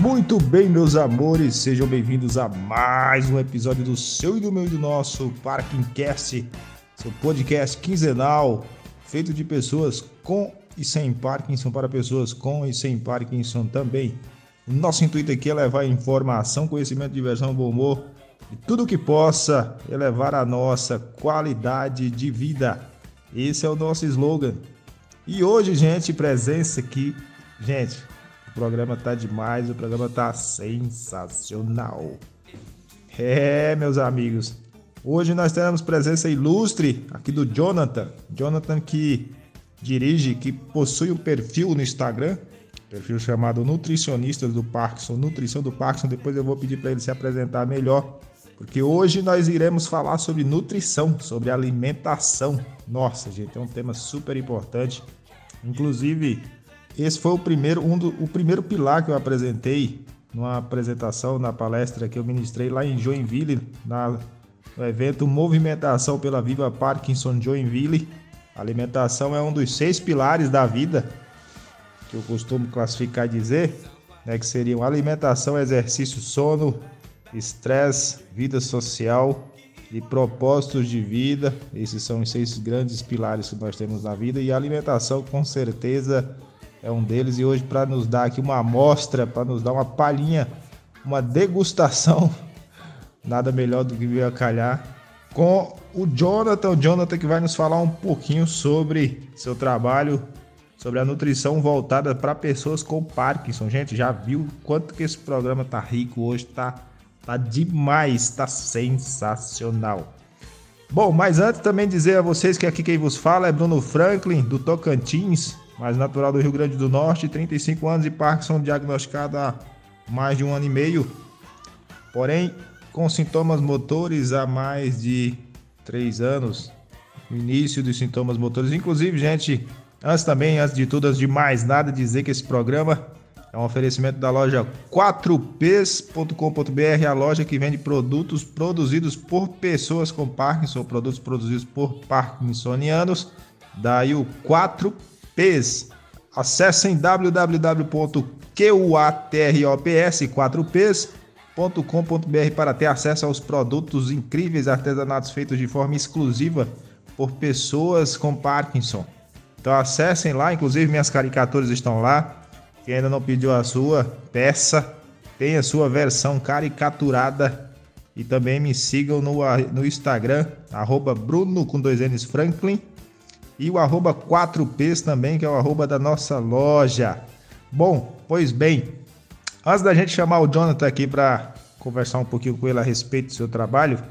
Muito bem, meus amores, sejam bem-vindos a mais um episódio do seu e do meu e do nosso Parkingcast, seu podcast quinzenal, feito de pessoas com e sem Parkinson para pessoas com e sem Parkinson também. O nosso intuito aqui é levar informação, conhecimento, diversão, bom humor e tudo que possa elevar a nossa qualidade de vida. Esse é o nosso slogan. E hoje, gente, presença aqui. Gente, o programa tá demais, o programa tá sensacional. É, meus amigos. Hoje nós teremos presença ilustre aqui do Jonathan. Jonathan que dirige, que possui um perfil no Instagram, perfil chamado Nutricionistas do Parkinson, Nutrição do Parkinson. Depois eu vou pedir para ele se apresentar melhor, porque hoje nós iremos falar sobre nutrição, sobre alimentação. Nossa, gente, é um tema super importante. Inclusive, esse foi o primeiro, um do, o primeiro pilar que eu apresentei numa apresentação, na palestra que eu ministrei lá em Joinville, na, no evento Movimentação pela Viva Parkinson Joinville. Alimentação é um dos seis pilares da vida, que eu costumo classificar e dizer, né, que seriam alimentação, exercício, sono, estresse, vida social e propósitos de vida. Esses são os seis grandes pilares que nós temos na vida e a alimentação, com certeza, é um deles. E hoje, para nos dar aqui uma amostra, para nos dar uma palhinha, uma degustação, nada melhor do que vir a calhar com o Jonathan. O Jonathan que vai nos falar um pouquinho sobre seu trabalho, sobre a nutrição voltada para pessoas com Parkinson. Gente, já viu quanto que esse programa tá rico hoje? Tá, tá demais, tá sensacional. Bom, mas antes também dizer a vocês que aqui quem vos fala é Bruno Franklin, do Tocantins, mais natural do Rio Grande do Norte, 35 anos de Parkinson diagnosticado há mais de um ano e meio. Porém, com sintomas motores há mais de três anos. Início dos sintomas motores. Inclusive, gente, antes também, antes de tudo, antes de mais nada, dizer que esse programa é um oferecimento da loja 4ps.com.br, a loja que vende produtos produzidos por pessoas com Parkinson, produtos produzidos por parkinsonianos. Daí o 4Ps. Acessem www.qatrops4ps com.br para ter acesso aos produtos incríveis artesanatos feitos de forma exclusiva por pessoas com Parkinson. Então acessem lá, inclusive minhas caricaturas estão lá. Quem ainda não pediu a sua, peça, tem a sua versão caricaturada. E também me sigam no, no Instagram, arroba Bruno com dois N's Franklin. E o arroba 4Ps também, que é o arroba da nossa loja. Bom, pois bem, Antes da gente chamar o Jonathan aqui para conversar um pouquinho com ele a respeito do seu trabalho,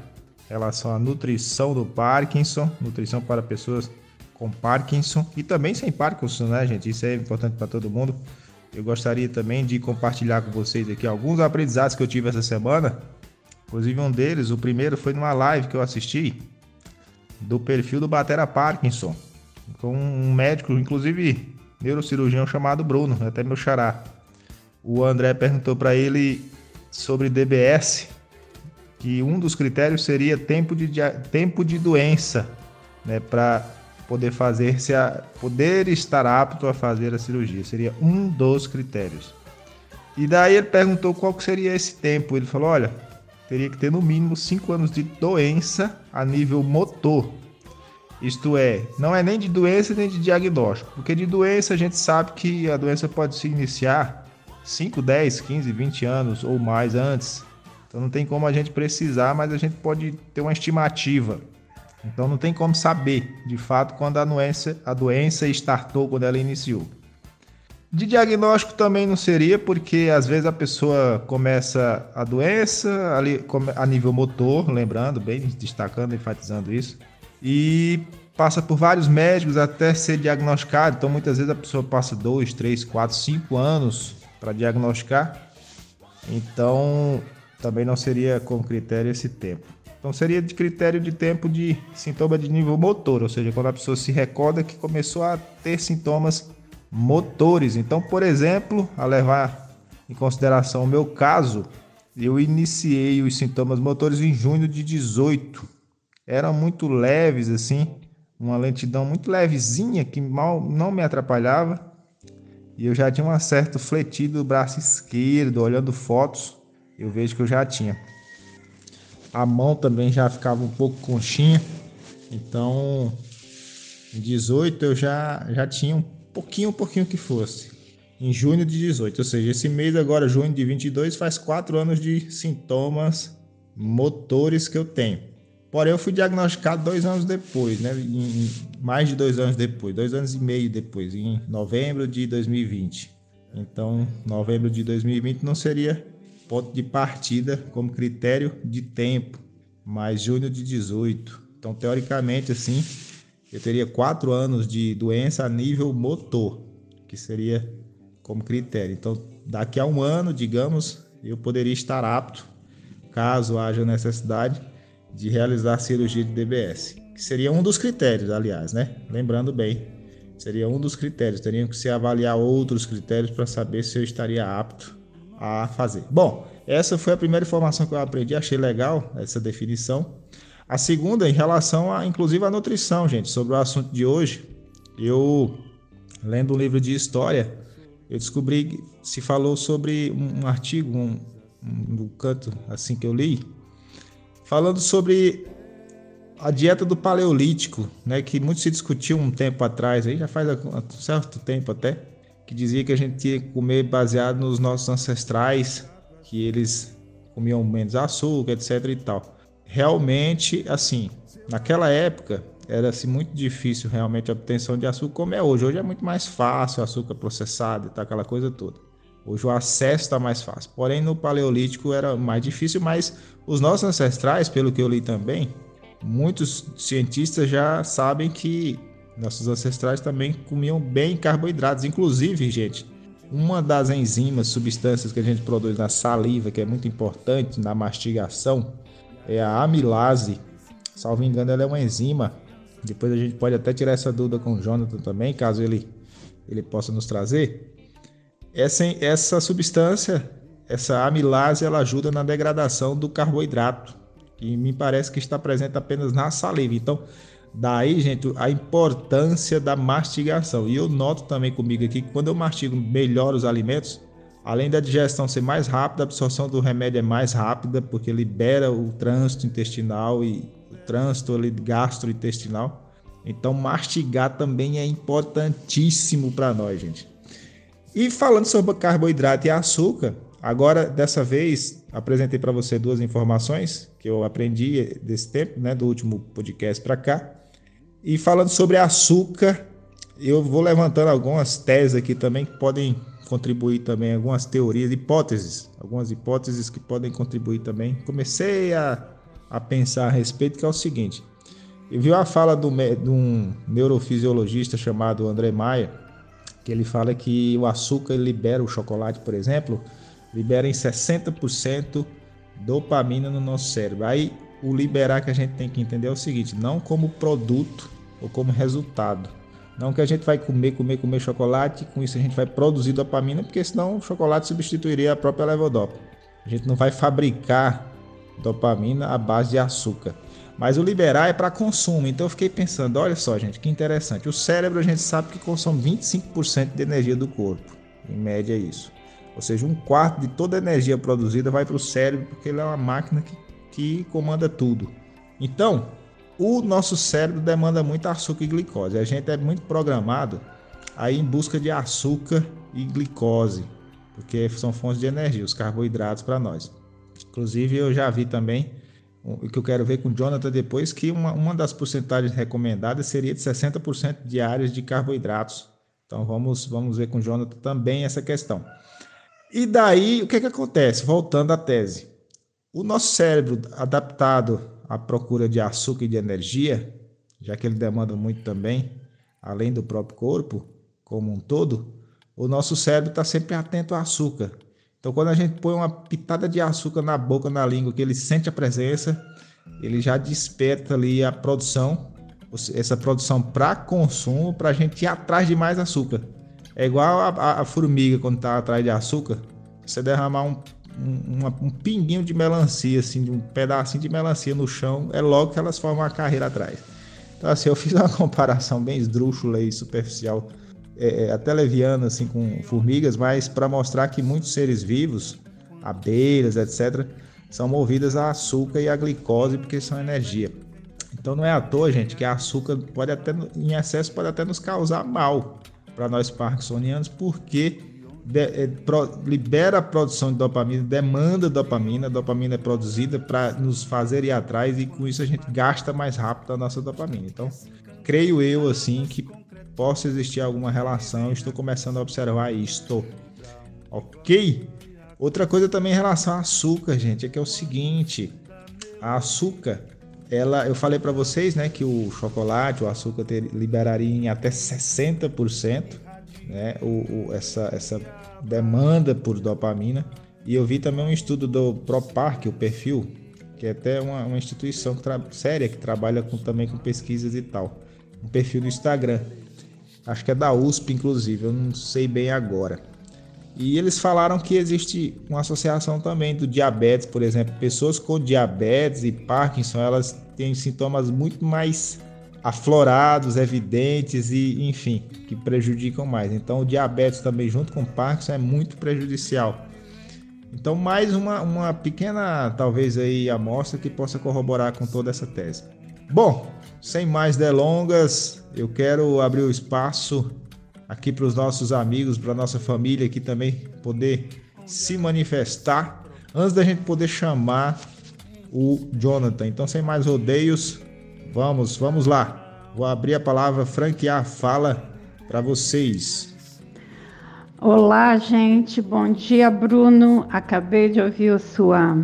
em relação à nutrição do Parkinson, nutrição para pessoas com Parkinson e também sem Parkinson, né, gente? Isso é importante para todo mundo. Eu gostaria também de compartilhar com vocês aqui alguns aprendizados que eu tive essa semana. Inclusive um deles, o primeiro foi numa live que eu assisti do perfil do Batera Parkinson, com um médico, inclusive neurocirurgião chamado Bruno, até meu xará o André perguntou para ele sobre DBS, que um dos critérios seria tempo de, tempo de doença, né, para poder fazer se a, poder estar apto a fazer a cirurgia, seria um dos critérios. E daí ele perguntou qual que seria esse tempo. Ele falou: olha, teria que ter no mínimo 5 anos de doença a nível motor. Isto é, não é nem de doença nem de diagnóstico, porque de doença a gente sabe que a doença pode se iniciar 5, 10, 15, 20 anos ou mais antes. Então não tem como a gente precisar, mas a gente pode ter uma estimativa. Então não tem como saber, de fato, quando a doença, a doença startou, quando ela iniciou. De diagnóstico também não seria, porque às vezes a pessoa começa a doença ali, a nível motor, lembrando, bem destacando, enfatizando isso, e passa por vários médicos até ser diagnosticado. Então muitas vezes a pessoa passa 2, 3, 4, 5 anos para diagnosticar. Então, também não seria como critério esse tempo. Então, seria de critério de tempo de sintoma de nível motor, ou seja, quando a pessoa se recorda que começou a ter sintomas motores. Então, por exemplo, a levar em consideração o meu caso, eu iniciei os sintomas motores em junho de 18. Eram muito leves, assim, uma lentidão muito levezinha que mal não me atrapalhava E eu já tinha um certo fletido do braço esquerdo, olhando fotos, eu vejo que eu já tinha. A mão também já ficava um pouco conchinha. Então, em 18 eu já, já tinha um pouquinho, um pouquinho que fosse. Em junho de 18, ou seja, esse mês agora, junho de 22, faz quatro anos de sintomas motores que eu tenho. Porém, eu fui diagnosticado dois anos depois, né? Em, mais de dois anos depois, dois anos e meio depois, em novembro de 2020. Então, novembro de 2020 não seria ponto de partida como critério de tempo, mas junho de 18. Então, teoricamente, assim, eu teria quatro anos de doença a nível motor, que seria como critério. Então, daqui a um ano, digamos, eu poderia estar apto, caso haja necessidade, de realizar cirurgia de DBS, que seria um dos critérios, aliás, né? Lembrando bem, seria um dos critérios. Teriam que se avaliar outros critérios para saber se eu estaria apto a fazer. Bom, essa foi a primeira informação que eu aprendi, achei legal essa definição. A segunda, em relação a, inclusive, a nutrição, gente, sobre o assunto de hoje, eu lendo um livro de história, eu descobri se falou sobre um artigo, um, um, um canto assim que eu li, falando sobre a dieta do paleolítico, né, que muito se discutiu um tempo atrás, aí já faz um certo tempo até, que dizia que a gente tinha que comer baseado nos nossos ancestrais, que eles comiam menos açúcar, etc e tal. Realmente, assim, naquela época era assim, muito difícil realmente a obtenção de açúcar como é hoje. Hoje é muito mais fácil açúcar processado e tal, aquela coisa toda. Hoje o acesso está mais fácil. Porém, no Paleolítico era mais difícil, mas os nossos ancestrais, pelo que eu li também, muitos cientistas já sabem que nossos ancestrais também comiam bem carboidratos. Inclusive, gente, uma das enzimas, substâncias que a gente produz na saliva, que é muito importante na mastigação, é a amilase. Salvo engano, ela é uma enzima. Depois a gente pode até tirar essa dúvida com o Jonathan também, caso ele, ele possa nos trazer. Essa, essa substância, essa amilase, ela ajuda na degradação do carboidrato, que me parece que está presente apenas na saliva. Então, daí, gente, a importância da mastigação. E eu noto também comigo aqui que quando eu mastigo melhor os alimentos, além da digestão ser mais rápida, a absorção do remédio é mais rápida, porque libera o trânsito intestinal e o trânsito ali gastrointestinal. Então, mastigar também é importantíssimo para nós, gente. E falando sobre carboidrato e açúcar, agora dessa vez apresentei para você duas informações que eu aprendi desse tempo, né, do último podcast para cá. E falando sobre açúcar, eu vou levantando algumas teses aqui também que podem contribuir também, algumas teorias, hipóteses, algumas hipóteses que podem contribuir também. Comecei a, a pensar a respeito, que é o seguinte: eu vi uma fala do, de um neurofisiologista chamado André Maia, que ele fala que o açúcar libera o chocolate, por exemplo, libera em 60% dopamina no nosso cérebro. Aí o liberar que a gente tem que entender é o seguinte, não como produto ou como resultado. Não que a gente vai comer, comer, comer chocolate, com isso a gente vai produzir dopamina, porque senão o chocolate substituiria a própria levodopa. A gente não vai fabricar dopamina à base de açúcar. Mas o liberar é para consumo. Então eu fiquei pensando, olha só, gente, que interessante. O cérebro a gente sabe que consome 25% de energia do corpo. Em média é isso. Ou seja, um quarto de toda a energia produzida vai para o cérebro, porque ele é uma máquina que, que comanda tudo. Então, o nosso cérebro demanda muito açúcar e glicose. A gente é muito programado aí em busca de açúcar e glicose, porque são fontes de energia, os carboidratos para nós. Inclusive, eu já vi também o que eu quero ver com o Jonathan depois, que uma, uma das porcentagens recomendadas seria de 60% diários de carboidratos. Então vamos, vamos ver com o Jonathan também essa questão. E daí, o que, que acontece? Voltando à tese. O nosso cérebro, adaptado à procura de açúcar e de energia, já que ele demanda muito também, além do próprio corpo como um todo, o nosso cérebro está sempre atento ao açúcar. Então, quando a gente põe uma pitada de açúcar na boca, na língua, que ele sente a presença, ele já desperta ali a produção, essa produção para consumo, para a gente ir atrás de mais açúcar. É igual a, a, a formiga quando está atrás de açúcar. Você derramar um, um, um, pinguinho de melancia, assim, um pedacinho de melancia no chão, é logo que elas formam uma carreira atrás. Então, assim, eu fiz uma comparação bem esdrúxula e superficial é, é, até leviana, assim, com formigas, mas para mostrar que muitos seres vivos, abelhas, etc., são movidas a açúcar e a glicose porque são energia. Então não é à toa, gente, que açúcar pode até, em excesso pode até nos causar mal para nós parkinsonianos, porque de, é, pro, libera a produção de dopamina, demanda dopamina, a dopamina é produzida para nos fazer ir atrás e com isso a gente gasta mais rápido a nossa dopamina. Então, creio eu assim que possa existir alguma relação, estou começando a observar isto. Ok? Outra coisa também em relação ao açúcar, gente, é que é o seguinte: a açúcar, ela, eu falei para vocês, né, que o chocolate, o açúcar ter, liberaria em até 60%, né, o, o, essa, essa demanda por dopamina. E eu vi também um estudo do ProPark, o perfil, que é até uma, uma instituição que séria que trabalha com, também com pesquisas e tal. Um perfil no Instagram. Acho que é da USP, inclusive, eu não sei bem agora. E eles falaram que existe uma associação também do diabetes, por exemplo, pessoas com diabetes e Parkinson, elas têm sintomas muito mais aflorados, evidentes e, enfim, que prejudicam mais. Então, o diabetes também junto com o Parkinson é muito prejudicial. Então, mais uma, uma pequena, talvez aí, amostra que possa corroborar com toda essa tese. Bom, sem mais delongas, eu quero abrir o espaço aqui para os nossos amigos, para nossa família aqui também poder se manifestar antes da gente poder chamar o Jonathan. Então, sem mais rodeios, vamos, vamos lá. Vou abrir a palavra, franquear a fala para vocês. Olá, gente. Bom dia, Bruno. Acabei de ouvir o, sua,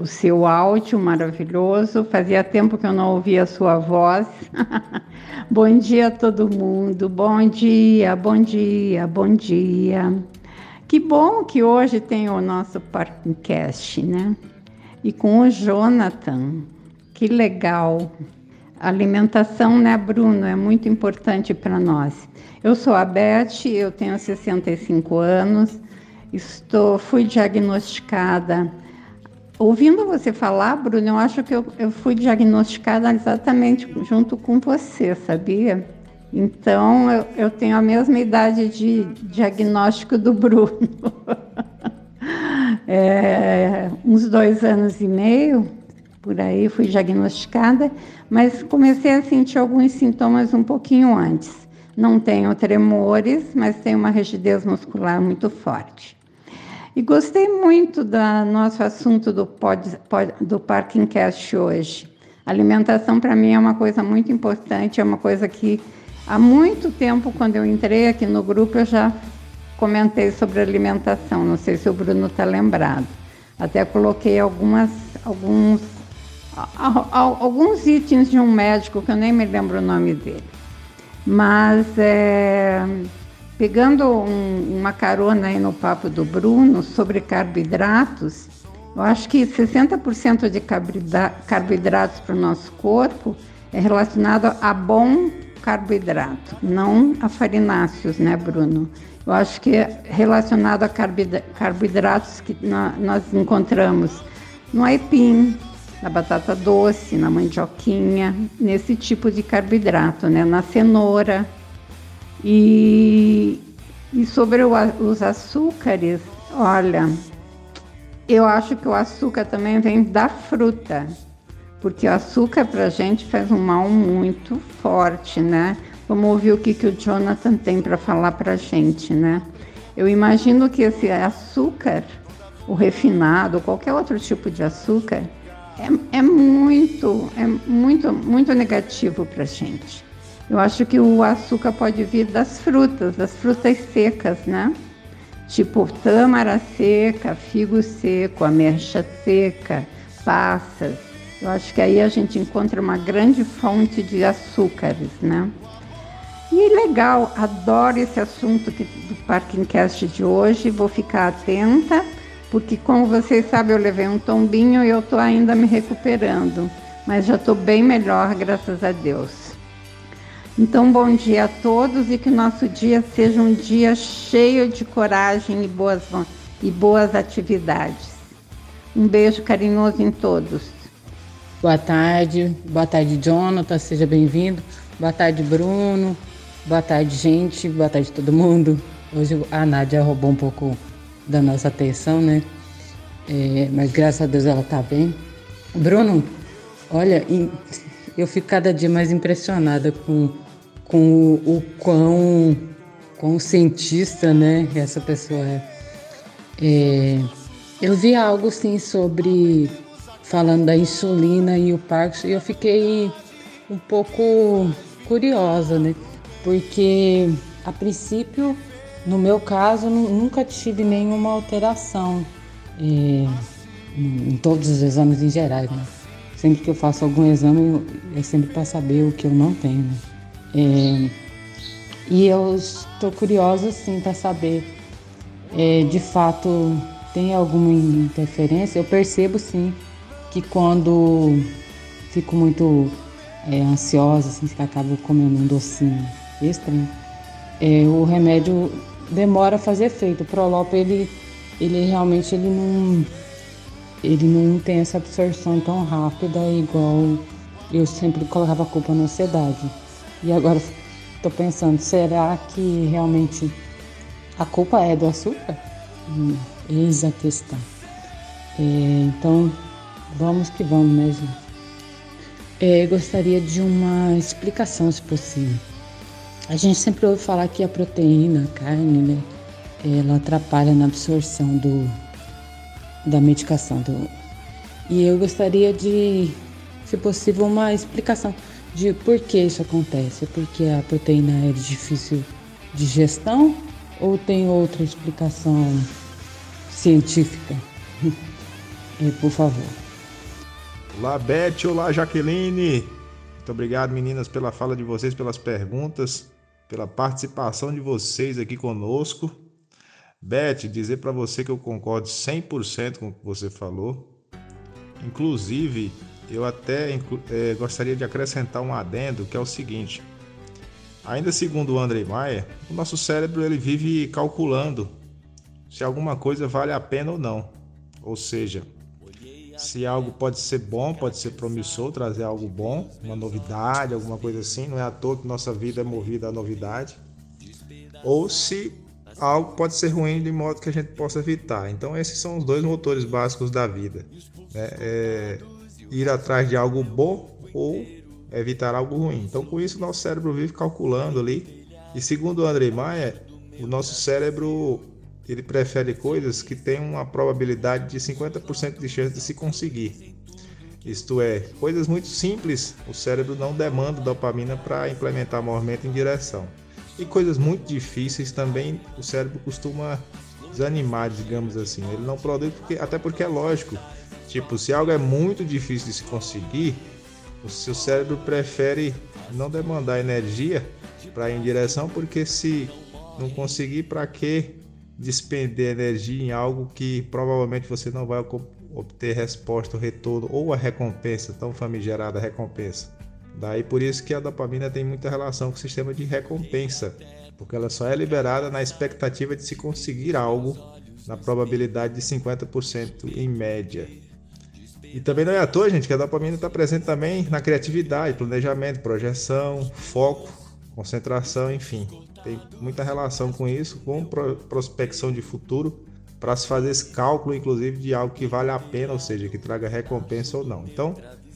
o seu áudio maravilhoso. Fazia tempo que eu não ouvia a sua voz. Bom dia a todo mundo. Bom dia, bom dia, bom dia. Que bom que hoje tem o nosso podcast, né? E com o Jonathan. Que legal. alimentação, né, Bruno, é muito importante para nós. Eu sou a Beth, eu tenho 65 anos, estou, fui diagnosticada Ouvindo você falar, Bruno, eu acho que eu, eu fui diagnosticada exatamente junto com você, sabia? Então, eu, eu tenho a mesma idade de diagnóstico do Bruno. é, uns dois anos e meio, por aí, fui diagnosticada, mas comecei a sentir alguns sintomas um pouquinho antes. Não tenho tremores, mas tenho uma rigidez muscular muito forte. E gostei muito do nosso assunto do, pod, pod, do Parking Cast hoje. Alimentação para mim é uma coisa muito importante, é uma coisa que há muito tempo, quando eu entrei aqui no grupo, eu já comentei sobre alimentação. Não sei se o Bruno está lembrado. Até coloquei algumas, alguns, alguns itens de um médico que eu nem me lembro o nome dele. Mas é, Pegando um, uma carona aí no papo do Bruno sobre carboidratos, eu acho que 60% de carboidratos para o nosso corpo é relacionado a bom carboidrato, não a farináceos, né, Bruno? Eu acho que é relacionado a carboidratos que nós encontramos no aipim, na batata doce, na mandioquinha, nesse tipo de carboidrato, né? Na cenoura, e, e sobre o, os açúcares, olha, eu acho que o açúcar também vem da fruta, porque o açúcar para a gente faz um mal muito forte, né? Vamos ouvir o que, que o Jonathan tem para falar para a gente, né? Eu imagino que esse açúcar, o refinado, qualquer outro tipo de açúcar, é, é muito, é muito, muito negativo para a gente. Eu acho que o açúcar pode vir das frutas, das frutas secas, né? Tipo tâmara seca, figo seco, ameixa seca, passas. Eu acho que aí a gente encontra uma grande fonte de açúcares, né? E legal, adoro esse assunto que, do Parking Cast de hoje, vou ficar atenta, porque como vocês sabem, eu levei um tombinho e eu estou ainda me recuperando, mas já estou bem melhor, graças a Deus. Então, bom dia a todos e que nosso dia seja um dia cheio de coragem e boas, e boas atividades. Um beijo carinhoso em todos. Boa tarde, boa tarde, Jonathan, seja bem-vindo. Boa tarde, Bruno. Boa tarde, gente. Boa tarde, todo mundo. Hoje a Nádia roubou um pouco da nossa atenção, né? É, mas graças a Deus ela tá bem. Bruno, olha, eu fico cada dia mais impressionada com, com o, o quão, quão cientista, né, essa pessoa é. é. Eu vi algo sim sobre falando da insulina e o Parkinson e eu fiquei um pouco curiosa, né? Porque a princípio, no meu caso, nunca tive nenhuma alteração é, em todos os exames em geral, né? Sempre que eu faço algum exame, é sempre para saber o que eu não tenho. Né? É, e eu estou curiosa, sim, para saber, é, de fato, tem alguma interferência? Eu percebo, sim, que quando fico muito é, ansiosa, assim, que acabo comendo um docinho extra, é, o remédio demora a fazer efeito. O Prolop, ele, ele realmente ele não ele não tem essa absorção tão rápida igual eu sempre colocava a culpa na ansiedade. E agora estou pensando, será que realmente a culpa é do açúcar? Hum, eis a questão. É, então, vamos que vamos, né, gente? É, gostaria de uma explicação, se possível. A gente sempre ouve falar que a proteína, a carne, né, ela atrapalha na absorção do, da medicação. Do... E eu gostaria de, se possível, uma explicação de por que isso acontece. Porque a proteína é de difícil digestão ou tem outra explicação científica? é, por favor. Olá, Beth. Olá, Jaqueline. Muito obrigado, meninas, pela fala de vocês, pelas perguntas, pela participação de vocês aqui conosco. Beth, dizer para você que eu concordo 100% com o que você falou. Inclusive, eu até é, gostaria de acrescentar um adendo que é o seguinte. Ainda segundo o André Maia, o nosso cérebro ele vive calculando se alguma coisa vale a pena ou não. Ou seja, se algo pode ser bom, pode ser promissor, trazer algo bom, uma novidade, alguma coisa assim. Não é à toa que nossa vida é movida à novidade. Ou se algo pode ser ruim de modo que a gente possa evitar. Então, esses são os dois motores básicos da vida: né? é ir atrás de algo bom ou evitar algo ruim. Então, com isso, nosso cérebro vive calculando ali. E segundo o André Maia, o nosso cérebro ele prefere coisas que têm uma probabilidade de 50% de chance de se conseguir. Isto é, coisas muito simples, o cérebro não demanda dopamina para implementar movimento em direção. E coisas muito difíceis também o cérebro costuma desanimar, digamos assim. Ele não produz porque, até porque é lógico. Tipo, se algo é muito difícil de se conseguir, o seu cérebro prefere não demandar energia para ir em direção, porque se não conseguir, para que despender energia em algo que provavelmente você não vai obter resposta, retorno ou a recompensa, tão famigerada recompensa. Daí por isso que a dopamina tem muita relação com o sistema de recompensa, porque ela só é liberada na expectativa de se conseguir algo na probabilidade de 50% em média. E também não é à toa, gente, que a dopamina está presente também na criatividade, planejamento, projeção, foco, concentração, enfim. Tem muita relação com isso, com prospecção de futuro, para se fazer esse cálculo, inclusive, de algo que vale a pena, ou seja, que traga recompensa ou não. Então,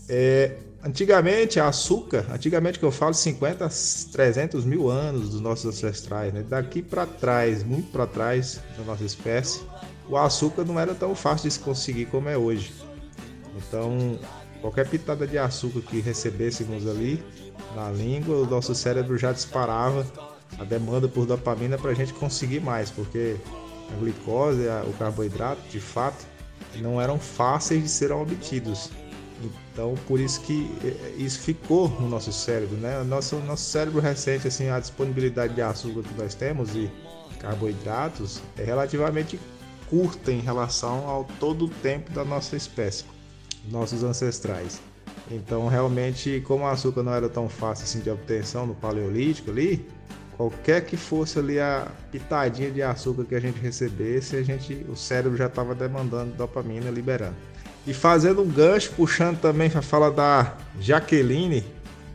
é, Antigamente, açúcar, antigamente que eu falo 50, 300 mil anos dos nossos ancestrais, né? daqui para trás, muito para trás da nossa espécie, o açúcar não era tão fácil de se conseguir como é hoje. Então, qualquer pitada de açúcar que recebêssemos ali na língua, o nosso cérebro já disparava a demanda por dopamina para a gente conseguir mais, porque a glicose, o carboidrato, de fato, não eram fáceis de serem obtidos. Então, por isso que eh, isso ficou no nosso cérebro, né? Nosso, nosso cérebro recente, assim, a disponibilidade de açúcar que nós temos e carboidratos é relativamente curta em relação ao todo o tempo da nossa espécie, nossos ancestrais. Então, realmente, como o açúcar não era tão fácil assim de obtenção no paleolítico ali, qualquer que fosse ali a pitadinha de açúcar que a gente recebesse, a gente, o cérebro já estava demandando dopamina, liberando. E fazendo um gancho, puxando também a fala da Jaqueline,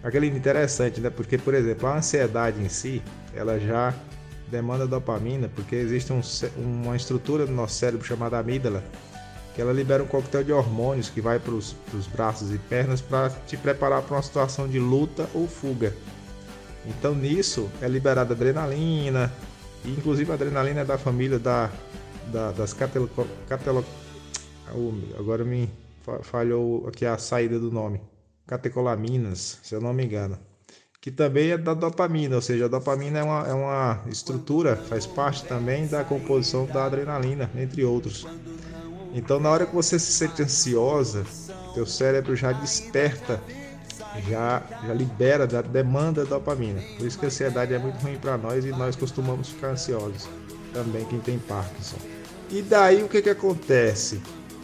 aquele interessante, né? Porque, por exemplo, a ansiedade em si, ela já demanda dopamina, porque existe um, uma estrutura no nosso cérebro chamada amígdala, que ela libera um coquetel de hormônios que vai para os braços e pernas para te preparar para uma situação de luta ou fuga. Então nisso é liberada adrenalina, e inclusive a adrenalina é da família da, da das catelo, catelo, agora me falhou aqui a saída do nome, catecolaminas, se eu não me engano, que também é da dopamina, ou seja, a dopamina é uma, é uma estrutura, faz parte também da composição da adrenalina, entre outros. Então, na hora que você se sente ansiosa, teu cérebro já desperta, já, já libera, já demanda dopamina. Por isso que a ansiedade é muito ruim para nós e nós costumamos ficar ansiosos. Também quem tem Parkinson. E daí o que, que acontece?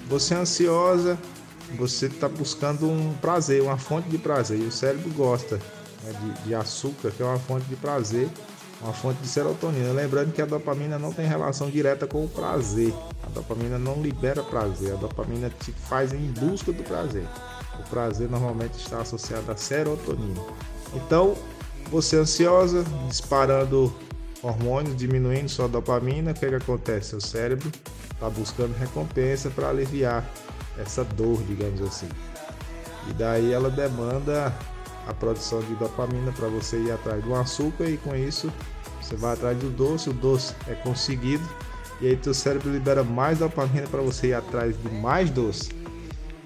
Você é ansiosa, você está buscando um prazer, uma fonte de prazer. E o cérebro gosta né, de, de açúcar, que é uma fonte de prazer uma fonte de serotonina. Lembrando que a dopamina não tem relação direta com o prazer. A dopamina não libera prazer, a dopamina te faz em busca do prazer. O prazer normalmente está associado à serotonina. Então, você ansiosa, disparando hormônios, diminuindo sua dopamina, o que, é que acontece? Seu cérebro está buscando recompensa para aliviar essa dor, digamos assim. E daí ela demanda a produção de dopamina para você ir atrás do açúcar e com isso você vai atrás do doce, o doce é conseguido e aí teu cérebro libera mais dopamina para você ir atrás de mais doce.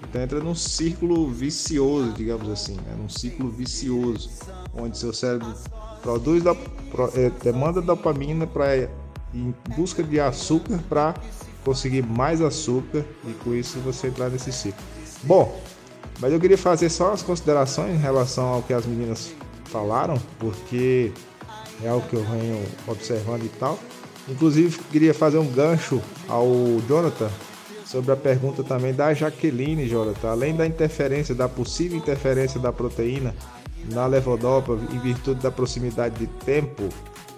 Então entra num círculo vicioso, digamos assim, né? num ciclo vicioso, onde seu cérebro produz é, demanda dopamina para em busca de açúcar para conseguir mais açúcar e com isso você entrar nesse ciclo. Bom, mas eu queria fazer só as considerações em relação ao que as meninas falaram, porque é algo que eu venho observando e tal. Inclusive, queria fazer um gancho ao Jonathan sobre a pergunta também da Jaqueline, Jonathan. Além da interferência, da possível interferência da proteína na levodopa em virtude da proximidade de tempo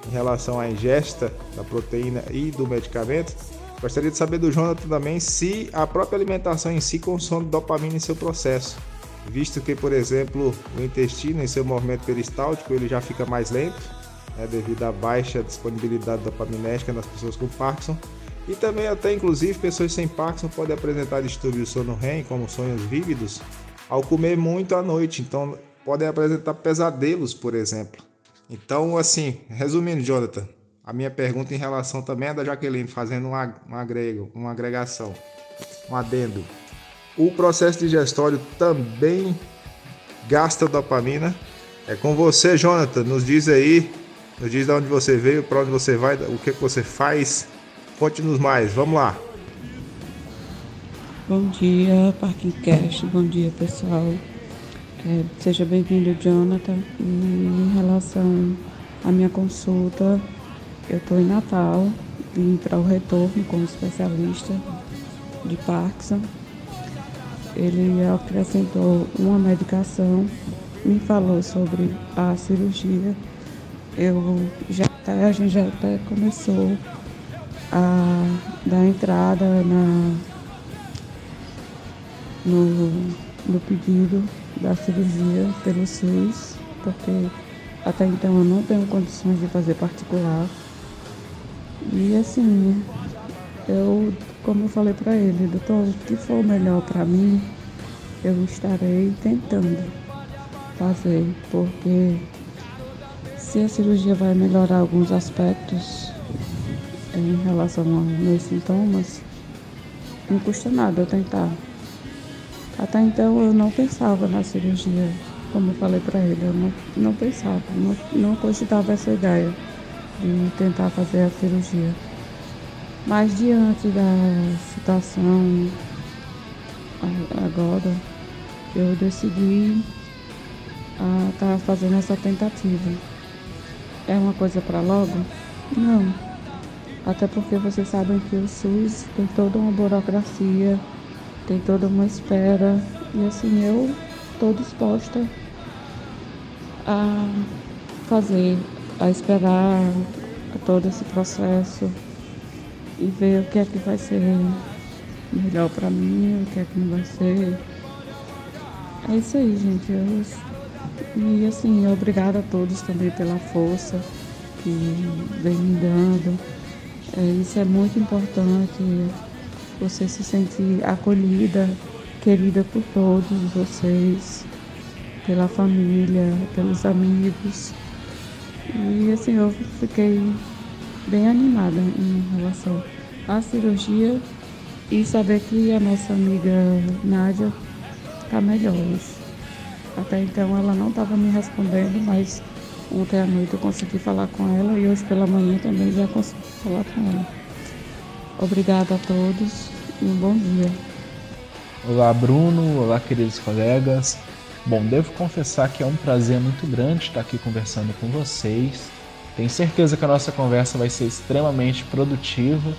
em relação à ingesta da proteína e do medicamento, gostaria de saber do Jonathan também se a própria alimentação em si consome dopamina em seu processo, visto que, por exemplo, o intestino em seu movimento peristáltico ele já fica mais lento né, devido à baixa disponibilidade dopaminérgica nas pessoas com Parkinson. E também até inclusive pessoas sem Parkinson podem apresentar distúrbios sono REM, como sonhos vívidos, ao comer muito à noite. Então podem apresentar pesadelos, por exemplo. Então, assim, resumindo, Jonathan, a minha pergunta em relação também é da Jaqueline, fazendo um, agrego, uma agregação, um adendo. O processo digestório também gasta dopamina. É com você, Jonathan. Nos diz aí nos diz de onde você veio, para onde você vai, o que, que você faz. Conte-nos mais, vamos lá. Bom dia, Parkingcast, bom dia pessoal. É, seja bem-vindo, Jonathan. E em relação à minha consulta, eu estou em Natal, vim para o retorno com um especialista de Parkinson. Ele acrescentou uma medicação, me falou sobre a cirurgia eu já a gente já até começou a dar entrada na, no, no pedido da cirurgia pelo SUS, porque até então eu não tenho condições de fazer particular. E assim, eu, como eu falei para ele, doutor, o que for melhor para mim, eu estarei tentando fazer, porque se a cirurgia vai melhorar alguns aspectos em relação aos meus sintomas, não custa nada eu tentar. Até então eu não pensava na cirurgia, como eu falei para ele, eu não, não pensava, não, não cogitava essa ideia de tentar fazer a cirurgia. Mas diante da situação agora, eu decidi estar tá fazendo essa tentativa. É uma coisa para logo? Não. Até porque vocês sabem que o SUS tem toda uma burocracia, tem toda uma espera. E assim, eu estou disposta a fazer, a esperar todo esse processo e ver o que é que vai ser melhor para mim, o que é que não vai ser. É isso aí, gente. Eu E assim, obrigada a todos também pela força que vem me dando. É, isso é muito importante, você se sentir acolhida, querida por todos vocês, pela família, pelos amigos. E assim, eu fiquei bem animada em relação à cirurgia e saber que a nossa amiga Nádia está melhor. Até então ela não estava me respondendo, mas ontem à noite eu consegui falar com ela e hoje pela manhã também já consegui falar com ela. Obrigada a todos e um bom dia. Olá Bruno, olá queridos colegas. Bom, devo confessar que é um prazer muito grande estar aqui conversando com vocês. Tenho certeza que a nossa conversa vai ser extremamente produtiva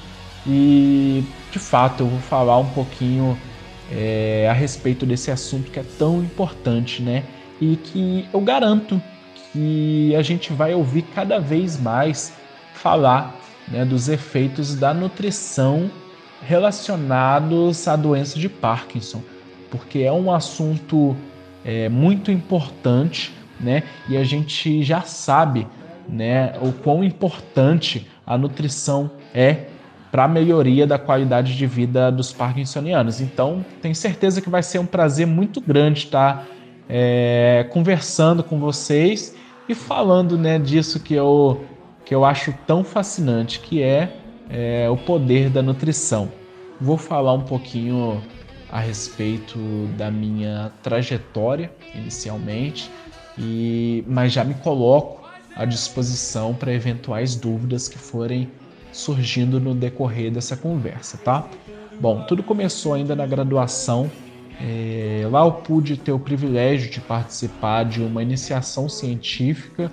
e, de fato, eu vou falar um pouquinho é, a respeito desse assunto que é tão importante, né? E que eu garanto que a gente vai ouvir cada vez mais falar né, dos efeitos da nutrição relacionados à doença de Parkinson, porque é um assunto é, muito importante, né? E a gente já sabe, né, o quão importante a nutrição é para a melhoria da qualidade de vida dos parkinsonianos. Então, tenho certeza que vai ser um prazer muito grande estar é, conversando com vocês e falando né, disso que eu, que eu acho tão fascinante, que é, é o poder da nutrição. Vou falar um pouquinho a respeito da minha trajetória inicialmente, e, mas já me coloco à disposição para eventuais dúvidas que forem surgindo no decorrer dessa conversa, tá? Bom, tudo começou ainda na graduação. É, lá eu pude ter o privilégio de participar de uma iniciação científica,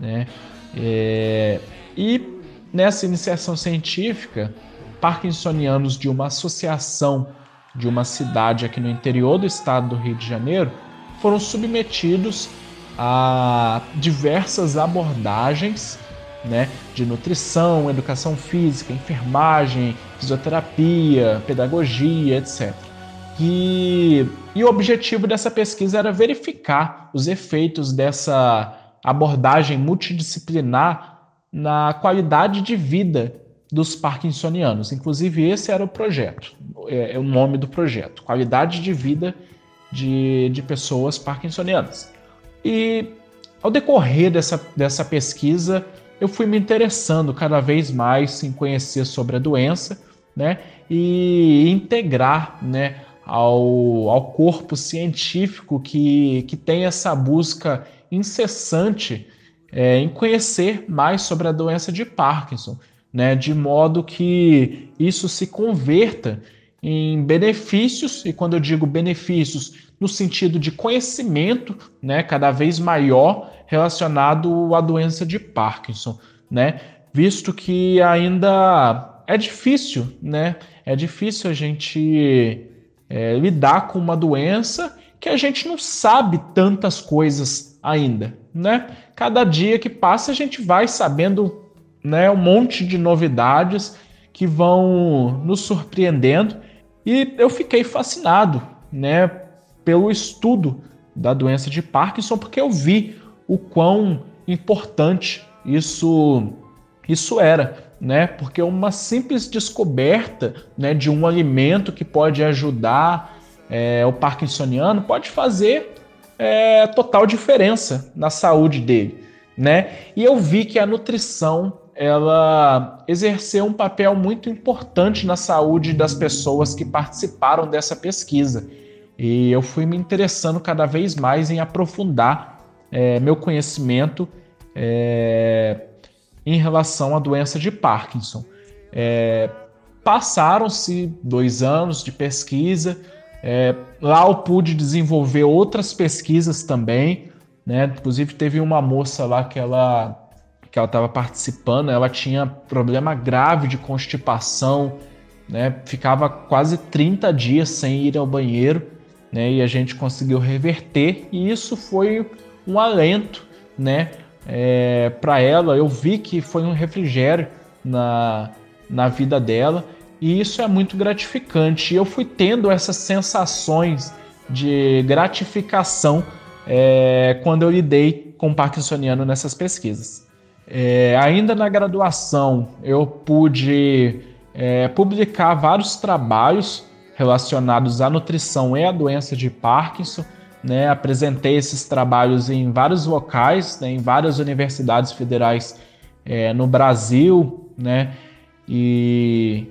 né? É, e nessa iniciação científica, parkinsonianos de uma associação de uma cidade aqui no interior do estado do Rio de Janeiro foram submetidos a diversas abordagens né, de nutrição, educação física, enfermagem, fisioterapia, pedagogia, etc. E, e o objetivo dessa pesquisa era verificar os efeitos dessa abordagem multidisciplinar na qualidade de vida dos parkinsonianos. Inclusive, esse era o projeto, é, é, o nome do projeto: Qualidade de Vida de, de Pessoas Parkinsonianas. E ao decorrer dessa, dessa pesquisa, eu fui me interessando cada vez mais em conhecer sobre a doença, né, e integrar, né, ao, ao corpo científico que, que tem essa busca incessante é, em conhecer mais sobre a doença de Parkinson, né, de modo que isso se converta em benefícios, e quando eu digo benefícios, no sentido de conhecimento né, cada vez maior relacionado à doença de Parkinson, né? Visto que ainda é difícil, né? É difícil a gente é, lidar com uma doença que a gente não sabe tantas coisas ainda, né? Cada dia que passa a gente vai sabendo, né, um monte de novidades que vão nos surpreendendo e eu fiquei fascinado, né, pelo estudo da doença de Parkinson porque eu vi o quão importante isso, isso era, né? Porque uma simples descoberta né, de um alimento que pode ajudar é, o parkinsoniano pode fazer é, total diferença na saúde dele, né? E eu vi que a nutrição ela exerceu um papel muito importante na saúde das pessoas que participaram dessa pesquisa. E eu fui me interessando cada vez mais em aprofundar é, meu conhecimento é, em relação à doença de Parkinson. É, Passaram-se dois anos de pesquisa, é, lá eu pude desenvolver outras pesquisas também, né? Inclusive teve uma moça lá que ela que ela estava participando, ela tinha problema grave de constipação, né? Ficava quase 30 dias sem ir ao banheiro, né? E a gente conseguiu reverter, e isso foi um alento, né? É, para ela, eu vi que foi um refrigério na, na vida dela e isso é muito gratificante. Eu fui tendo essas sensações de gratificação é, quando eu lidei com parkinsoniano nessas pesquisas. É, ainda na graduação, eu pude é, publicar vários trabalhos relacionados à nutrição e à doença de Parkinson. Né? Apresentei esses trabalhos em vários locais, né? em várias universidades federais é, no Brasil, né? E,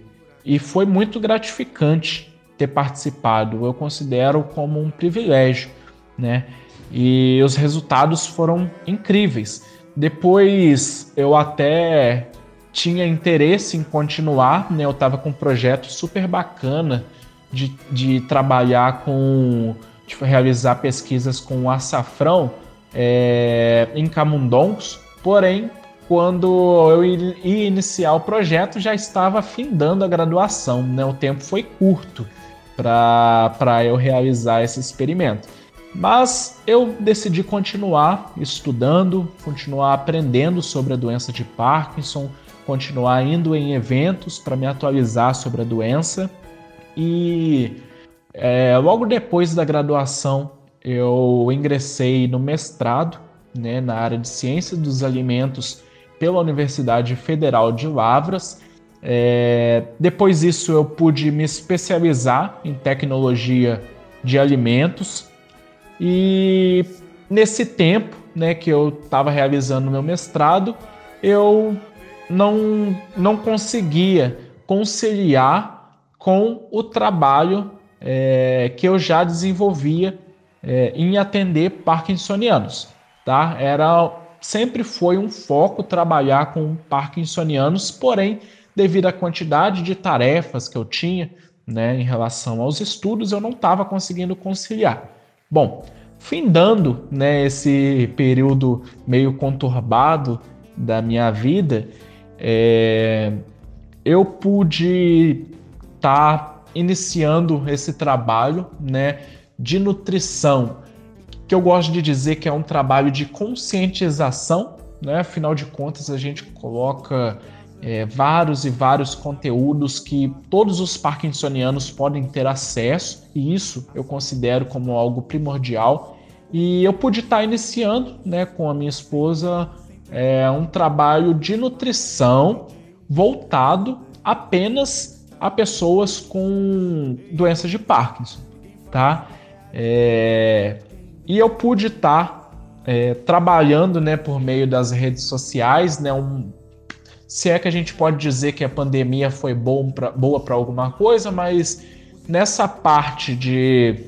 e foi muito gratificante ter participado. Eu considero como um privilégio, né? E os resultados foram incríveis. Depois eu até tinha interesse em continuar, né? Eu estava com um projeto super bacana de, de trabalhar com, de realizar pesquisas com açafrão é, em camundongos, porém quando eu ia iniciar o projeto já estava findando a graduação, né? O tempo foi curto para eu realizar esse experimento. Mas eu decidi continuar estudando, continuar aprendendo sobre a doença de Parkinson, continuar indo em eventos para me atualizar sobre a doença. E é, logo depois da graduação, eu ingressei no mestrado né, na área de ciência dos alimentos pela Universidade Federal de Lavras. É, depois disso, eu pude me especializar em tecnologia de alimentos e nesse tempo, né, que eu estava realizando meu mestrado, eu não não conseguia conciliar com o trabalho é, que eu já desenvolvia é, em atender parkinsonianos, tá? Era sempre foi um foco trabalhar com parkinsonianos, porém, devido à quantidade de tarefas que eu tinha né, em relação aos estudos, eu não estava conseguindo conciliar. Bom, findando né, esse período meio conturbado da minha vida, é, eu pude estar tá iniciando esse trabalho né, de nutrição que eu gosto de dizer que é um trabalho de conscientização, né? Afinal de contas, a gente coloca é, vários e vários conteúdos que todos os parkinsonianos podem ter acesso, e isso eu considero como algo primordial. E eu pude estar iniciando né, com a minha esposa é, um trabalho de nutrição voltado apenas a pessoas com doenças de Parkinson, tá? É, e eu pude estar é, trabalhando né, por meio das redes sociais, né, um, se é que a gente pode dizer que a pandemia foi bom pra, boa para alguma coisa, mas nessa parte de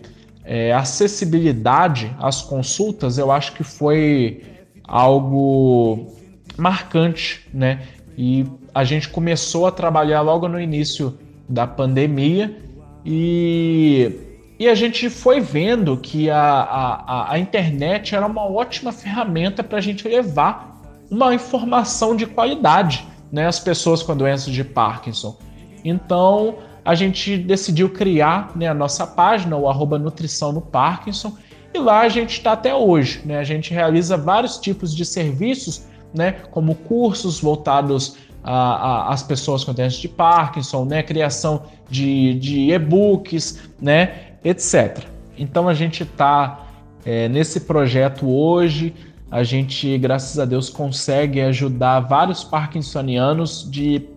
é, acessibilidade às consultas, eu acho que foi algo marcante, né? E a gente começou a trabalhar logo no início da pandemia e e a gente foi vendo que a, a, a internet era uma ótima ferramenta para a gente levar uma informação de qualidade né, às pessoas com doenças de Parkinson. Então a gente decidiu criar né, a nossa página, o arroba Nutrição no Parkinson, e lá a gente está até hoje. Né? A gente realiza vários tipos de serviços, né, como cursos voltados às pessoas com doenças de Parkinson, né, criação de, de e-books, né, etc. Então a gente está é, nesse projeto hoje. A gente, graças a Deus, consegue ajudar vários parkinsonianos de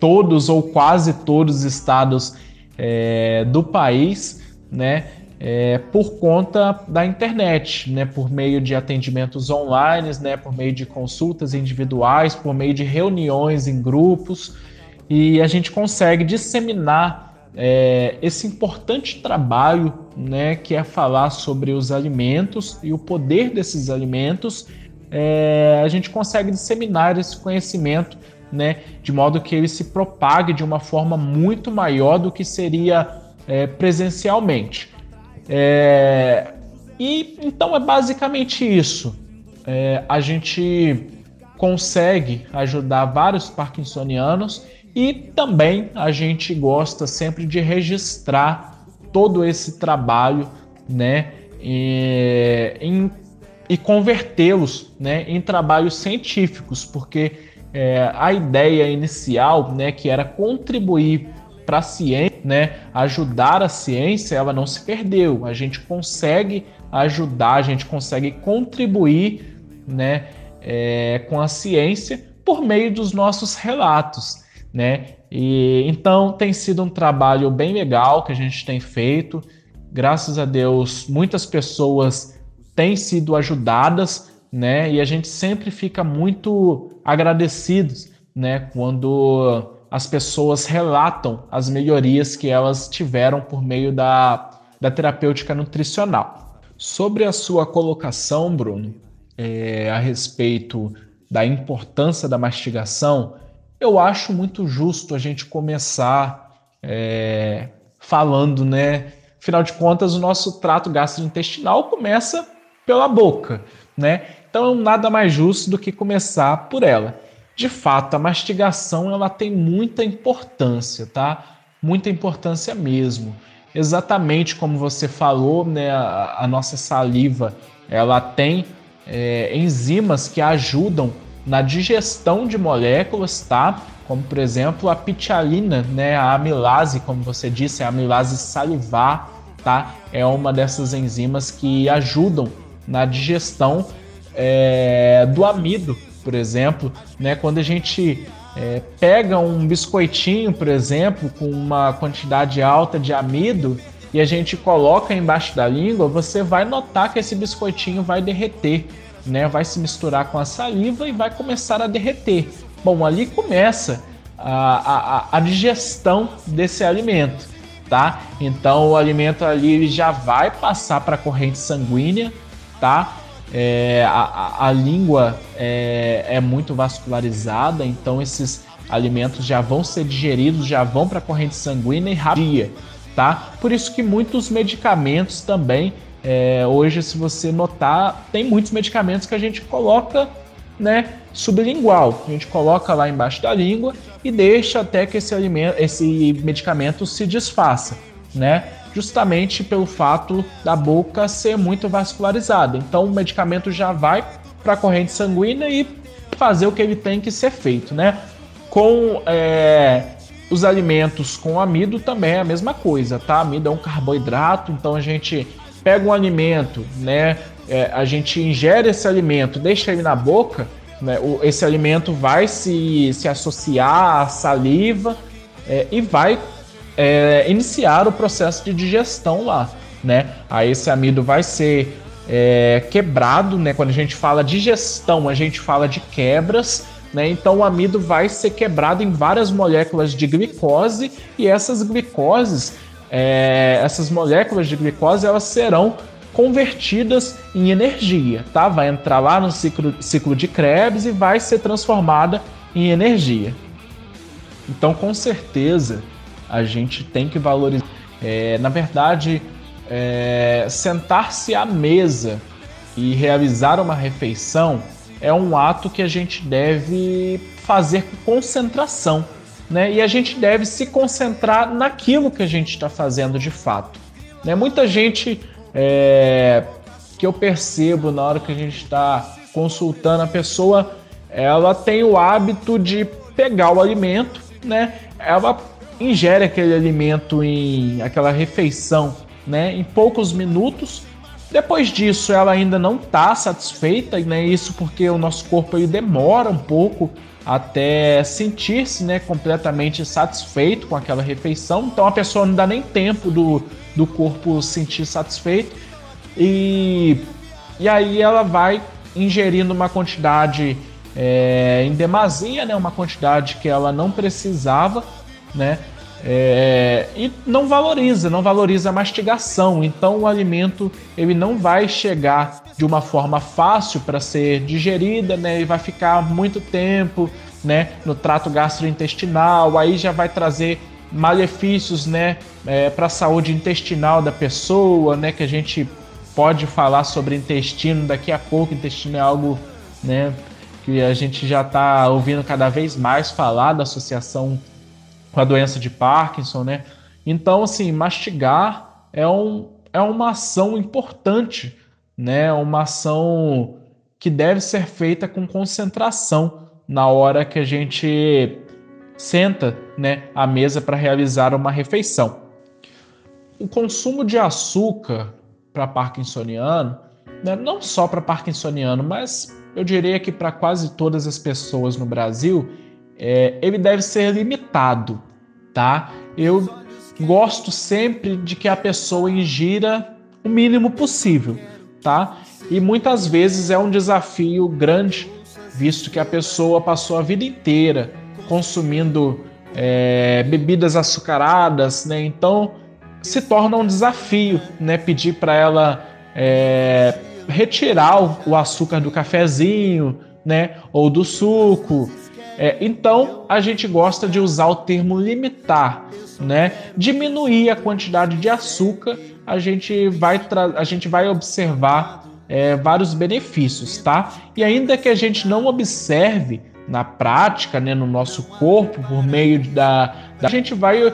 todos ou quase todos os estados é, do país, né? É, por conta da internet, né, por meio de atendimentos online, né, por meio de consultas individuais, por meio de reuniões em grupos, e a gente consegue disseminar é, esse importante trabalho, né, que é falar sobre os alimentos e o poder desses alimentos, é, a gente consegue disseminar esse conhecimento, né, de modo que ele se propague de uma forma muito maior do que seria é, presencialmente. É, e então é basicamente isso. É, a gente consegue ajudar vários parkinsonianos e também a gente gosta sempre de registrar todo esse trabalho, né, e, em, e convertê-los, né, em trabalhos científicos, porque é, a ideia inicial, né, que era contribuir para a ciência, né, ajudar a ciência, ela não se perdeu. A gente consegue ajudar, a gente consegue contribuir, né, é, com a ciência por meio dos nossos relatos, né? E então tem sido um trabalho bem legal que a gente tem feito. Graças a Deus, muitas pessoas têm sido ajudadas, né? E a gente sempre fica muito agradecidos, né, quando as pessoas relatam as melhorias que elas tiveram por meio da, da terapêutica nutricional. Sobre a sua colocação, Bruno, é, a respeito da importância da mastigação, eu acho muito justo a gente começar é, falando, né? Afinal de contas, o nosso trato gastrointestinal começa pela boca, né? Então, nada mais justo do que começar por ela de fato, a mastigação ela tem muita importância, tá? Muita importância mesmo. Exatamente como você falou, né? A, a nossa saliva ela tem é, enzimas que ajudam na digestão de moléculas, tá? Como por exemplo a pitialina, né? A amilase, como você disse, a amilase salivar, tá? É uma dessas enzimas que ajudam na digestão é, do amido, por exemplo, né? Quando a gente é, pega um biscoitinho, por exemplo, com uma quantidade alta de amido e a gente coloca embaixo da língua, você vai notar que esse biscoitinho vai derreter, né? Vai se misturar com a saliva e vai começar a derreter. Bom, ali começa a, a, a digestão desse alimento, tá? Então o alimento ali já vai passar para a corrente sanguínea, tá? É, a, a, língua é, é, muito vascularizada, então esses alimentos já vão ser digeridos, já vão para a corrente sanguínea e rápida, tá? Por isso que muitos medicamentos também, é, hoje se você notar, tem muitos medicamentos que a gente coloca, né, sublingual, a gente coloca lá embaixo da língua e deixa até que esse alimento, esse medicamento se desfaça, né? justamente pelo fato da boca ser muito vascularizada. Então o medicamento já vai para a corrente sanguínea e fazer o que ele tem que ser feito, né? Com é, os alimentos com amido também é a mesma coisa, tá? Amido é um carboidrato, então a gente pega um alimento, né? É, a gente ingere esse alimento, deixa ele na boca, né? O, esse alimento vai se, se associar à saliva é, e vai é, iniciar o processo de digestão lá, né? Aí esse amido vai ser é, quebrado, né? Quando a gente fala digestão, a gente fala de quebras, né? Então o amido vai ser quebrado em várias moléculas de glicose e essas glicoses, é, essas moléculas de glicose, elas serão convertidas em energia, tá? Vai entrar lá no ciclo, ciclo de Krebs e vai ser transformada em energia. Então, com certeza, a gente tem que valorizar. É, na verdade, é, sentar-se à mesa e realizar uma refeição é um ato que a gente deve fazer com concentração, né? E a gente deve se concentrar naquilo que a gente está fazendo de fato. Né? Muita gente é, que eu percebo na hora que a gente está consultando a pessoa, ela tem o hábito de pegar o alimento, né? Ela ingere aquele alimento em aquela refeição, né, em poucos minutos. Depois disso, ela ainda não está satisfeita, né? Isso porque o nosso corpo ele demora um pouco até sentir-se, né, completamente satisfeito com aquela refeição. Então a pessoa não dá nem tempo do, do corpo sentir satisfeito e e aí ela vai ingerindo uma quantidade é, em demasia, né, uma quantidade que ela não precisava né? É, e não valoriza, não valoriza a mastigação. Então o alimento ele não vai chegar de uma forma fácil para ser digerida, né? E vai ficar muito tempo, né? No trato gastrointestinal. Aí já vai trazer malefícios, né? É, para a saúde intestinal da pessoa, né? Que a gente pode falar sobre intestino daqui a pouco. Intestino é algo, né? Que a gente já está ouvindo cada vez mais falar da associação com a doença de Parkinson, né? Então, assim, mastigar é, um, é uma ação importante, né? Uma ação que deve ser feita com concentração na hora que a gente senta né, à mesa para realizar uma refeição. O consumo de açúcar para parkinsoniano, né, não só para parkinsoniano, mas eu diria que para quase todas as pessoas no Brasil, é, ele deve ser limitado, tá? Eu gosto sempre de que a pessoa ingira o mínimo possível, tá? E muitas vezes é um desafio grande, visto que a pessoa passou a vida inteira consumindo é, bebidas açucaradas, né? Então se torna um desafio, né? Pedir para ela é, retirar o açúcar do cafezinho, né? Ou do suco. É, então a gente gosta de usar o termo limitar, né? Diminuir a quantidade de açúcar, a gente vai, a gente vai observar é, vários benefícios, tá? E ainda que a gente não observe na prática, né, no nosso corpo, por meio da. da a gente vai é,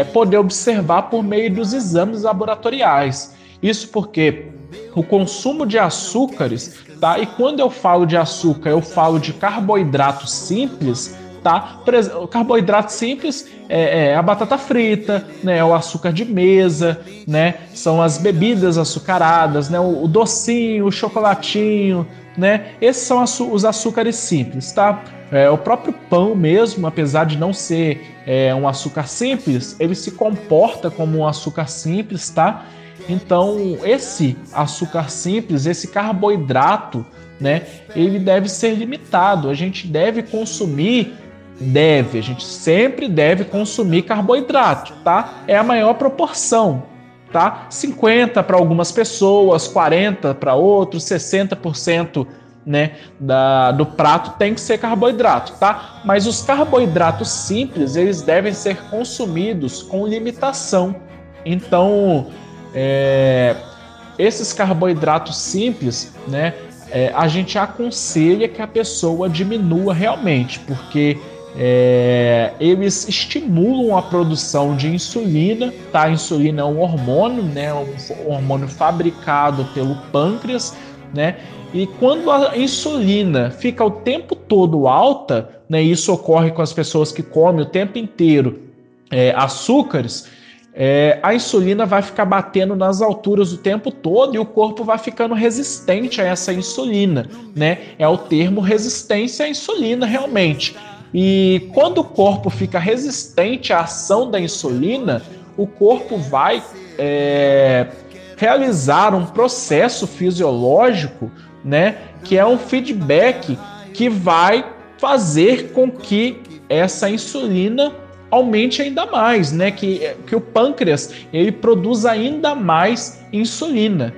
é, poder observar por meio dos exames laboratoriais. Isso porque o consumo de açúcares, tá? E quando eu falo de açúcar, eu falo de carboidrato simples, tá? O carboidrato simples é, é, a batata frita, né? O açúcar de mesa, né? São as bebidas açucaradas, né? O, o docinho, o chocolatinho, né? Esses são os açúcares simples, tá? É, o próprio pão mesmo, apesar de não ser é, um açúcar simples, ele se comporta como um açúcar simples, tá? Então, esse açúcar simples, esse carboidrato, né, ele deve ser limitado. A gente deve consumir, deve, a gente sempre deve consumir carboidrato, tá? É a maior proporção, tá? 50 para algumas pessoas, 40 para outros, 60% né, da, do prato tem que ser carboidrato, tá? Mas os carboidratos simples, eles devem ser consumidos com limitação. Então, é, esses carboidratos simples, né, é, a gente aconselha que a pessoa diminua realmente, porque é, eles estimulam a produção de insulina, tá? A insulina é um hormônio, né? Um hormônio fabricado pelo pâncreas, né? E quando a insulina fica o tempo todo alta, né? Isso ocorre com as pessoas que comem o tempo inteiro é, açúcares é, a insulina vai ficar batendo nas alturas o tempo todo e o corpo vai ficando resistente a essa insulina, né? É o termo resistência à insulina realmente. E quando o corpo fica resistente à ação da insulina, o corpo vai é, realizar um processo fisiológico, né? Que é um feedback que vai fazer com que essa insulina aumente ainda mais, né? Que, que o pâncreas ele produz ainda mais insulina,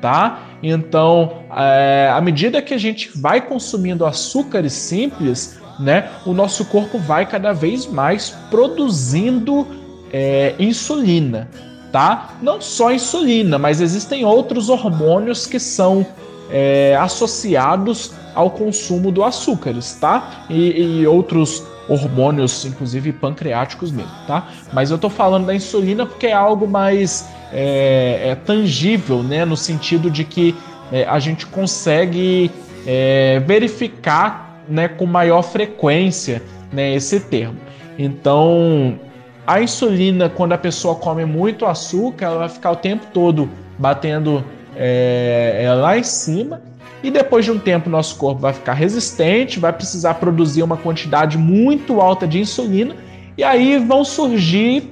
tá? Então, é, à medida que a gente vai consumindo açúcares simples, né? O nosso corpo vai cada vez mais produzindo é, insulina, tá? Não só insulina, mas existem outros hormônios que são é, associados ao consumo do açúcares, tá? E, e outros hormônios, inclusive pancreáticos mesmo, tá? Mas eu tô falando da insulina porque é algo mais é, é tangível, né? No sentido de que é, a gente consegue é, verificar, né, com maior frequência, né, esse termo. Então, a insulina, quando a pessoa come muito açúcar, ela vai ficar o tempo todo batendo é, é lá em cima e depois de um tempo nosso corpo vai ficar resistente, vai precisar produzir uma quantidade muito alta de insulina e aí vão surgir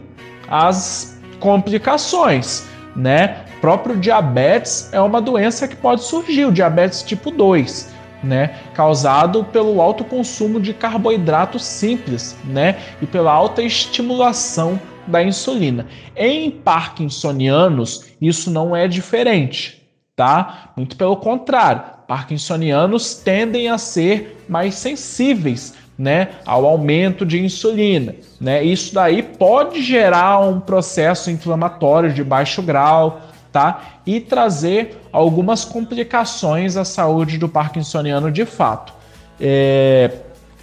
as complicações, né? O próprio diabetes é uma doença que pode surgir, o diabetes tipo 2, né? Causado pelo alto consumo de carboidratos simples, né? E pela alta estimulação da insulina. Em parkinsonianos, isso não é diferente, tá? Muito pelo contrário parkinsonianos tendem a ser mais sensíveis né, ao aumento de insulina. Né? Isso daí pode gerar um processo inflamatório de baixo grau tá? e trazer algumas complicações à saúde do parkinsoniano de fato. É...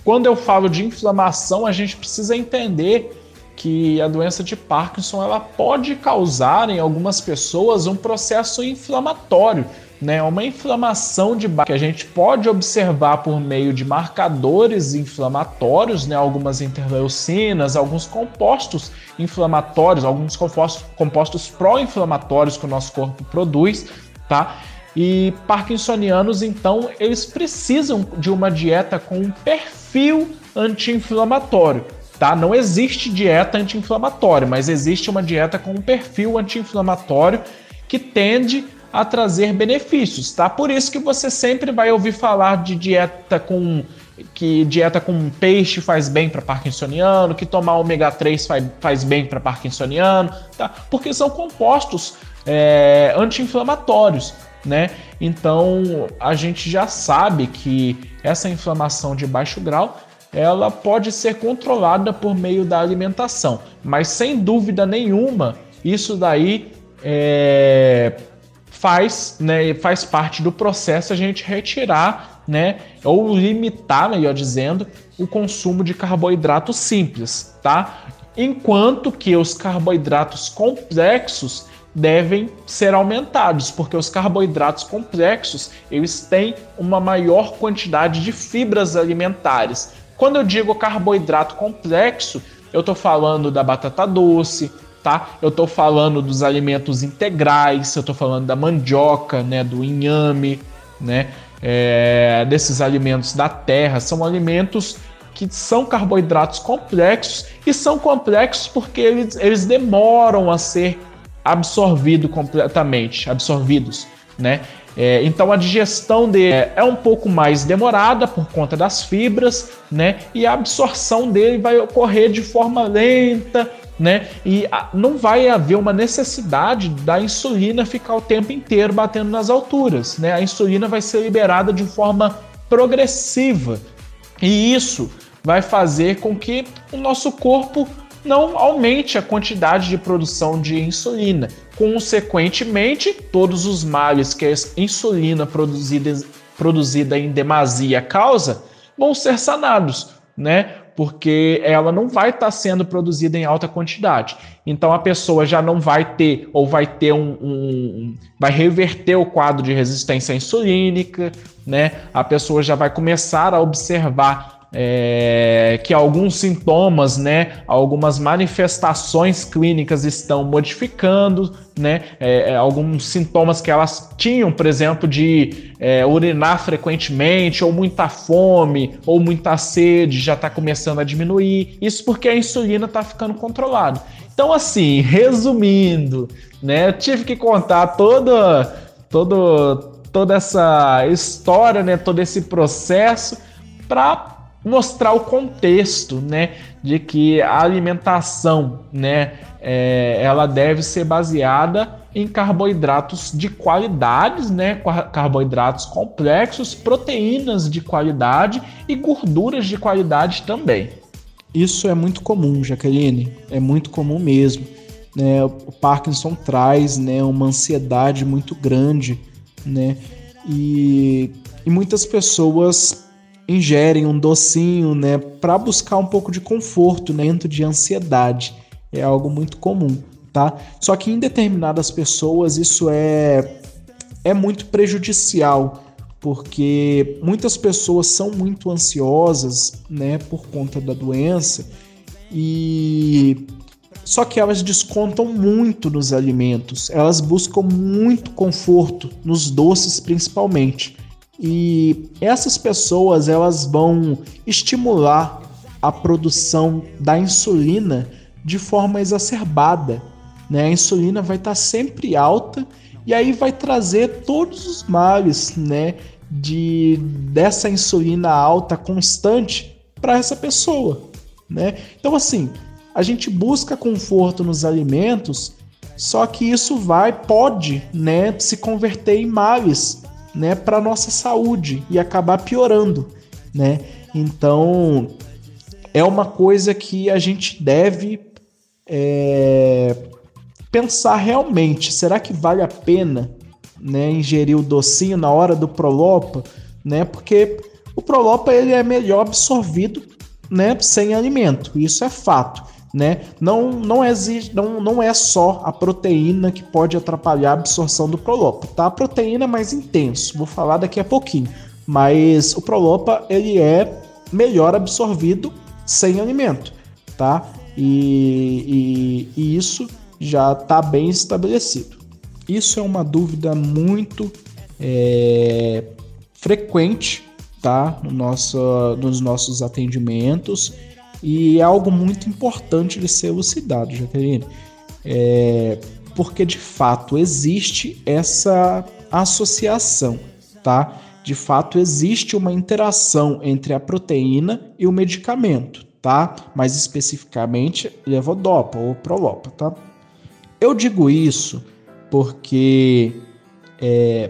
Quando eu falo de inflamação, a gente precisa entender que a doença de Parkinson ela pode causar em algumas pessoas um processo inflamatório né, uma inflamação de base que a gente pode observar por meio de marcadores inflamatórios, né, algumas interleucinas, alguns compostos inflamatórios, alguns compostos, compostos pró-inflamatórios que o nosso corpo produz, tá? E parkinsonianos, então, eles precisam de uma dieta com um perfil anti-inflamatório. Tá? Não existe dieta anti-inflamatória, mas existe uma dieta com um perfil anti-inflamatório que tende a trazer benefícios, tá? Por isso que você sempre vai ouvir falar de dieta com que dieta com peixe faz bem para parkinsoniano, que tomar ômega 3 faz, faz bem para parkinsoniano, tá? Porque são compostos é, anti-inflamatórios, né? Então a gente já sabe que essa inflamação de baixo grau ela pode ser controlada por meio da alimentação, mas sem dúvida nenhuma isso daí é, faz, né, faz parte do processo a gente retirar, né, ou limitar, melhor dizendo, o consumo de carboidratos simples, tá? Enquanto que os carboidratos complexos devem ser aumentados, porque os carboidratos complexos, eles têm uma maior quantidade de fibras alimentares. Quando eu digo carboidrato complexo, eu estou falando da batata doce, tá? Eu estou falando dos alimentos integrais, eu estou falando da mandioca, né, do inhame, né, é, desses alimentos da terra, são alimentos que são carboidratos complexos e são complexos porque eles, eles demoram a ser absorvidos completamente, absorvidos, né? É, então a digestão dele é um pouco mais demorada por conta das fibras, né? E a absorção dele vai ocorrer de forma lenta, né? E não vai haver uma necessidade da insulina ficar o tempo inteiro batendo nas alturas, né? A insulina vai ser liberada de forma progressiva. E isso vai fazer com que o nosso corpo não aumente a quantidade de produção de insulina. Consequentemente, todos os males que a insulina produzida, produzida em demasia causa vão ser sanados, né? Porque ela não vai estar tá sendo produzida em alta quantidade. Então a pessoa já não vai ter, ou vai ter um, um, vai reverter o quadro de resistência insulínica, né? A pessoa já vai começar a observar é, que alguns sintomas, né, algumas manifestações clínicas estão modificando, né, é, é, alguns sintomas que elas tinham, por exemplo, de é, urinar frequentemente, ou muita fome, ou muita sede, já está começando a diminuir. Isso porque a insulina está ficando controlada. Então, assim, resumindo, né, tive que contar toda, todo, toda essa história, né, todo esse processo para mostrar o contexto, né, de que a alimentação, né, é, ela deve ser baseada em carboidratos de qualidades, né, carboidratos complexos, proteínas de qualidade e gorduras de qualidade também. Isso é muito comum, Jaqueline, é muito comum mesmo. Né? O Parkinson traz, né, uma ansiedade muito grande, né, e, e muitas pessoas ingerem um docinho, né, para buscar um pouco de conforto né, dentro de ansiedade. É algo muito comum, tá? Só que em determinadas pessoas isso é é muito prejudicial, porque muitas pessoas são muito ansiosas, né, por conta da doença e só que elas descontam muito nos alimentos, elas buscam muito conforto nos doces principalmente. E essas pessoas elas vão estimular a produção da insulina de forma exacerbada. Né? A insulina vai estar sempre alta e aí vai trazer todos os males né, de, dessa insulina alta constante para essa pessoa. Né? Então, assim, a gente busca conforto nos alimentos, só que isso vai, pode né, se converter em males né, para nossa saúde e acabar piorando, né? Então é uma coisa que a gente deve é, pensar realmente. Será que vale a pena, né, ingerir o docinho na hora do Prolopa, né? Porque o Prolopa ele é melhor absorvido, né, sem alimento. Isso é fato. Né? Não, não, exige, não, não é só a proteína que pode atrapalhar a absorção do Prolopa, tá? A proteína é mais intenso, vou falar daqui a pouquinho. Mas o Prolopa, ele é melhor absorvido sem alimento, tá? E, e, e isso já está bem estabelecido. Isso é uma dúvida muito é, frequente tá? no nosso, nos nossos atendimentos e é algo muito importante de ser elucidado, Jaqueline, é, porque de fato existe essa associação, tá? De fato existe uma interação entre a proteína e o medicamento, tá? Mais especificamente levodopa ou prolopa, tá? Eu digo isso porque é,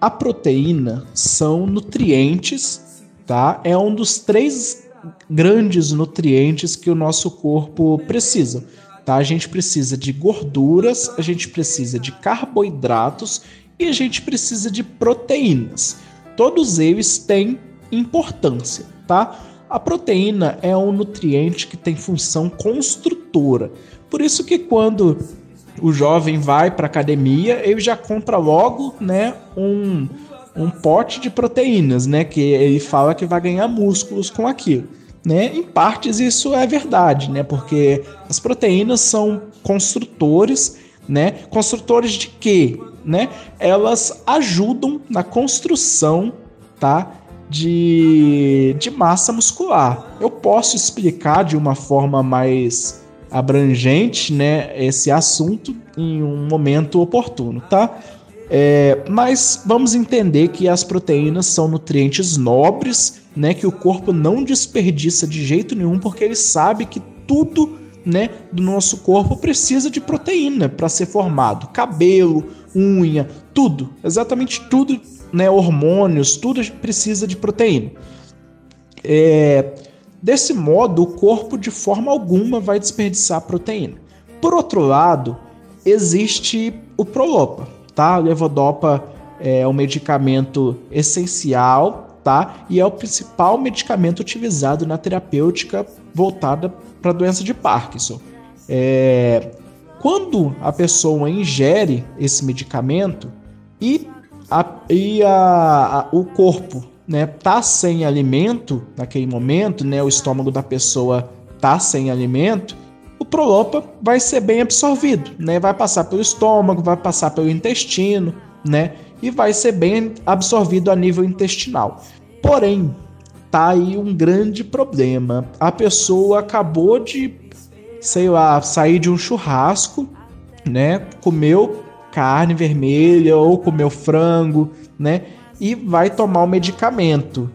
a proteína são nutrientes, tá? É um dos três grandes nutrientes que o nosso corpo precisa. Tá? A gente precisa de gorduras, a gente precisa de carboidratos e a gente precisa de proteínas. Todos eles têm importância, tá? A proteína é um nutriente que tem função construtora. Por isso que quando o jovem vai para academia, ele já compra logo, né, um um pote de proteínas, né? Que ele fala que vai ganhar músculos com aquilo. Né? Em partes isso é verdade, né? Porque as proteínas são construtores, né? Construtores de quê? Né? Elas ajudam na construção, tá? De, de massa muscular. Eu posso explicar de uma forma mais abrangente, né? Esse assunto em um momento oportuno, tá? É, mas vamos entender que as proteínas são nutrientes nobres, né, que o corpo não desperdiça de jeito nenhum, porque ele sabe que tudo né, do nosso corpo precisa de proteína para ser formado. Cabelo, unha, tudo, exatamente tudo, né, hormônios, tudo precisa de proteína. É, desse modo, o corpo de forma alguma vai desperdiçar proteína. Por outro lado, existe o Prolopa tá? Levodopa é um medicamento essencial, tá? E é o principal medicamento utilizado na terapêutica voltada para a doença de Parkinson. É... Quando a pessoa ingere esse medicamento e, a, e a, a, o corpo né, tá sem alimento naquele momento, né, o estômago da pessoa tá sem alimento, Prolopa vai ser bem absorvido, né? Vai passar pelo estômago, vai passar pelo intestino, né? E vai ser bem absorvido a nível intestinal. Porém, tá aí um grande problema. A pessoa acabou de, sei lá, sair de um churrasco, né? Comeu carne vermelha ou comeu frango, né? E vai tomar o medicamento.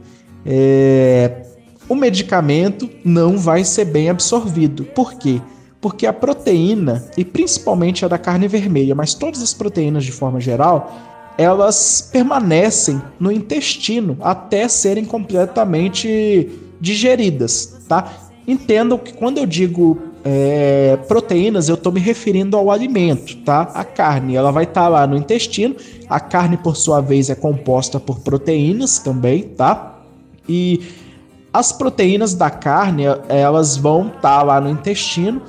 É... O medicamento não vai ser bem absorvido. Por quê? Porque a proteína, e principalmente a da carne vermelha, mas todas as proteínas de forma geral, elas permanecem no intestino até serem completamente digeridas, tá? Entendam que quando eu digo é, proteínas, eu estou me referindo ao alimento, tá? A carne, ela vai estar tá lá no intestino. A carne, por sua vez, é composta por proteínas também, tá? E as proteínas da carne, elas vão estar tá lá no intestino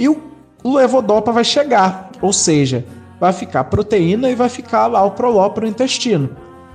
e o, levodopa vai chegar, ou seja, vai ficar proteína e vai ficar lá o prolópio no intestino.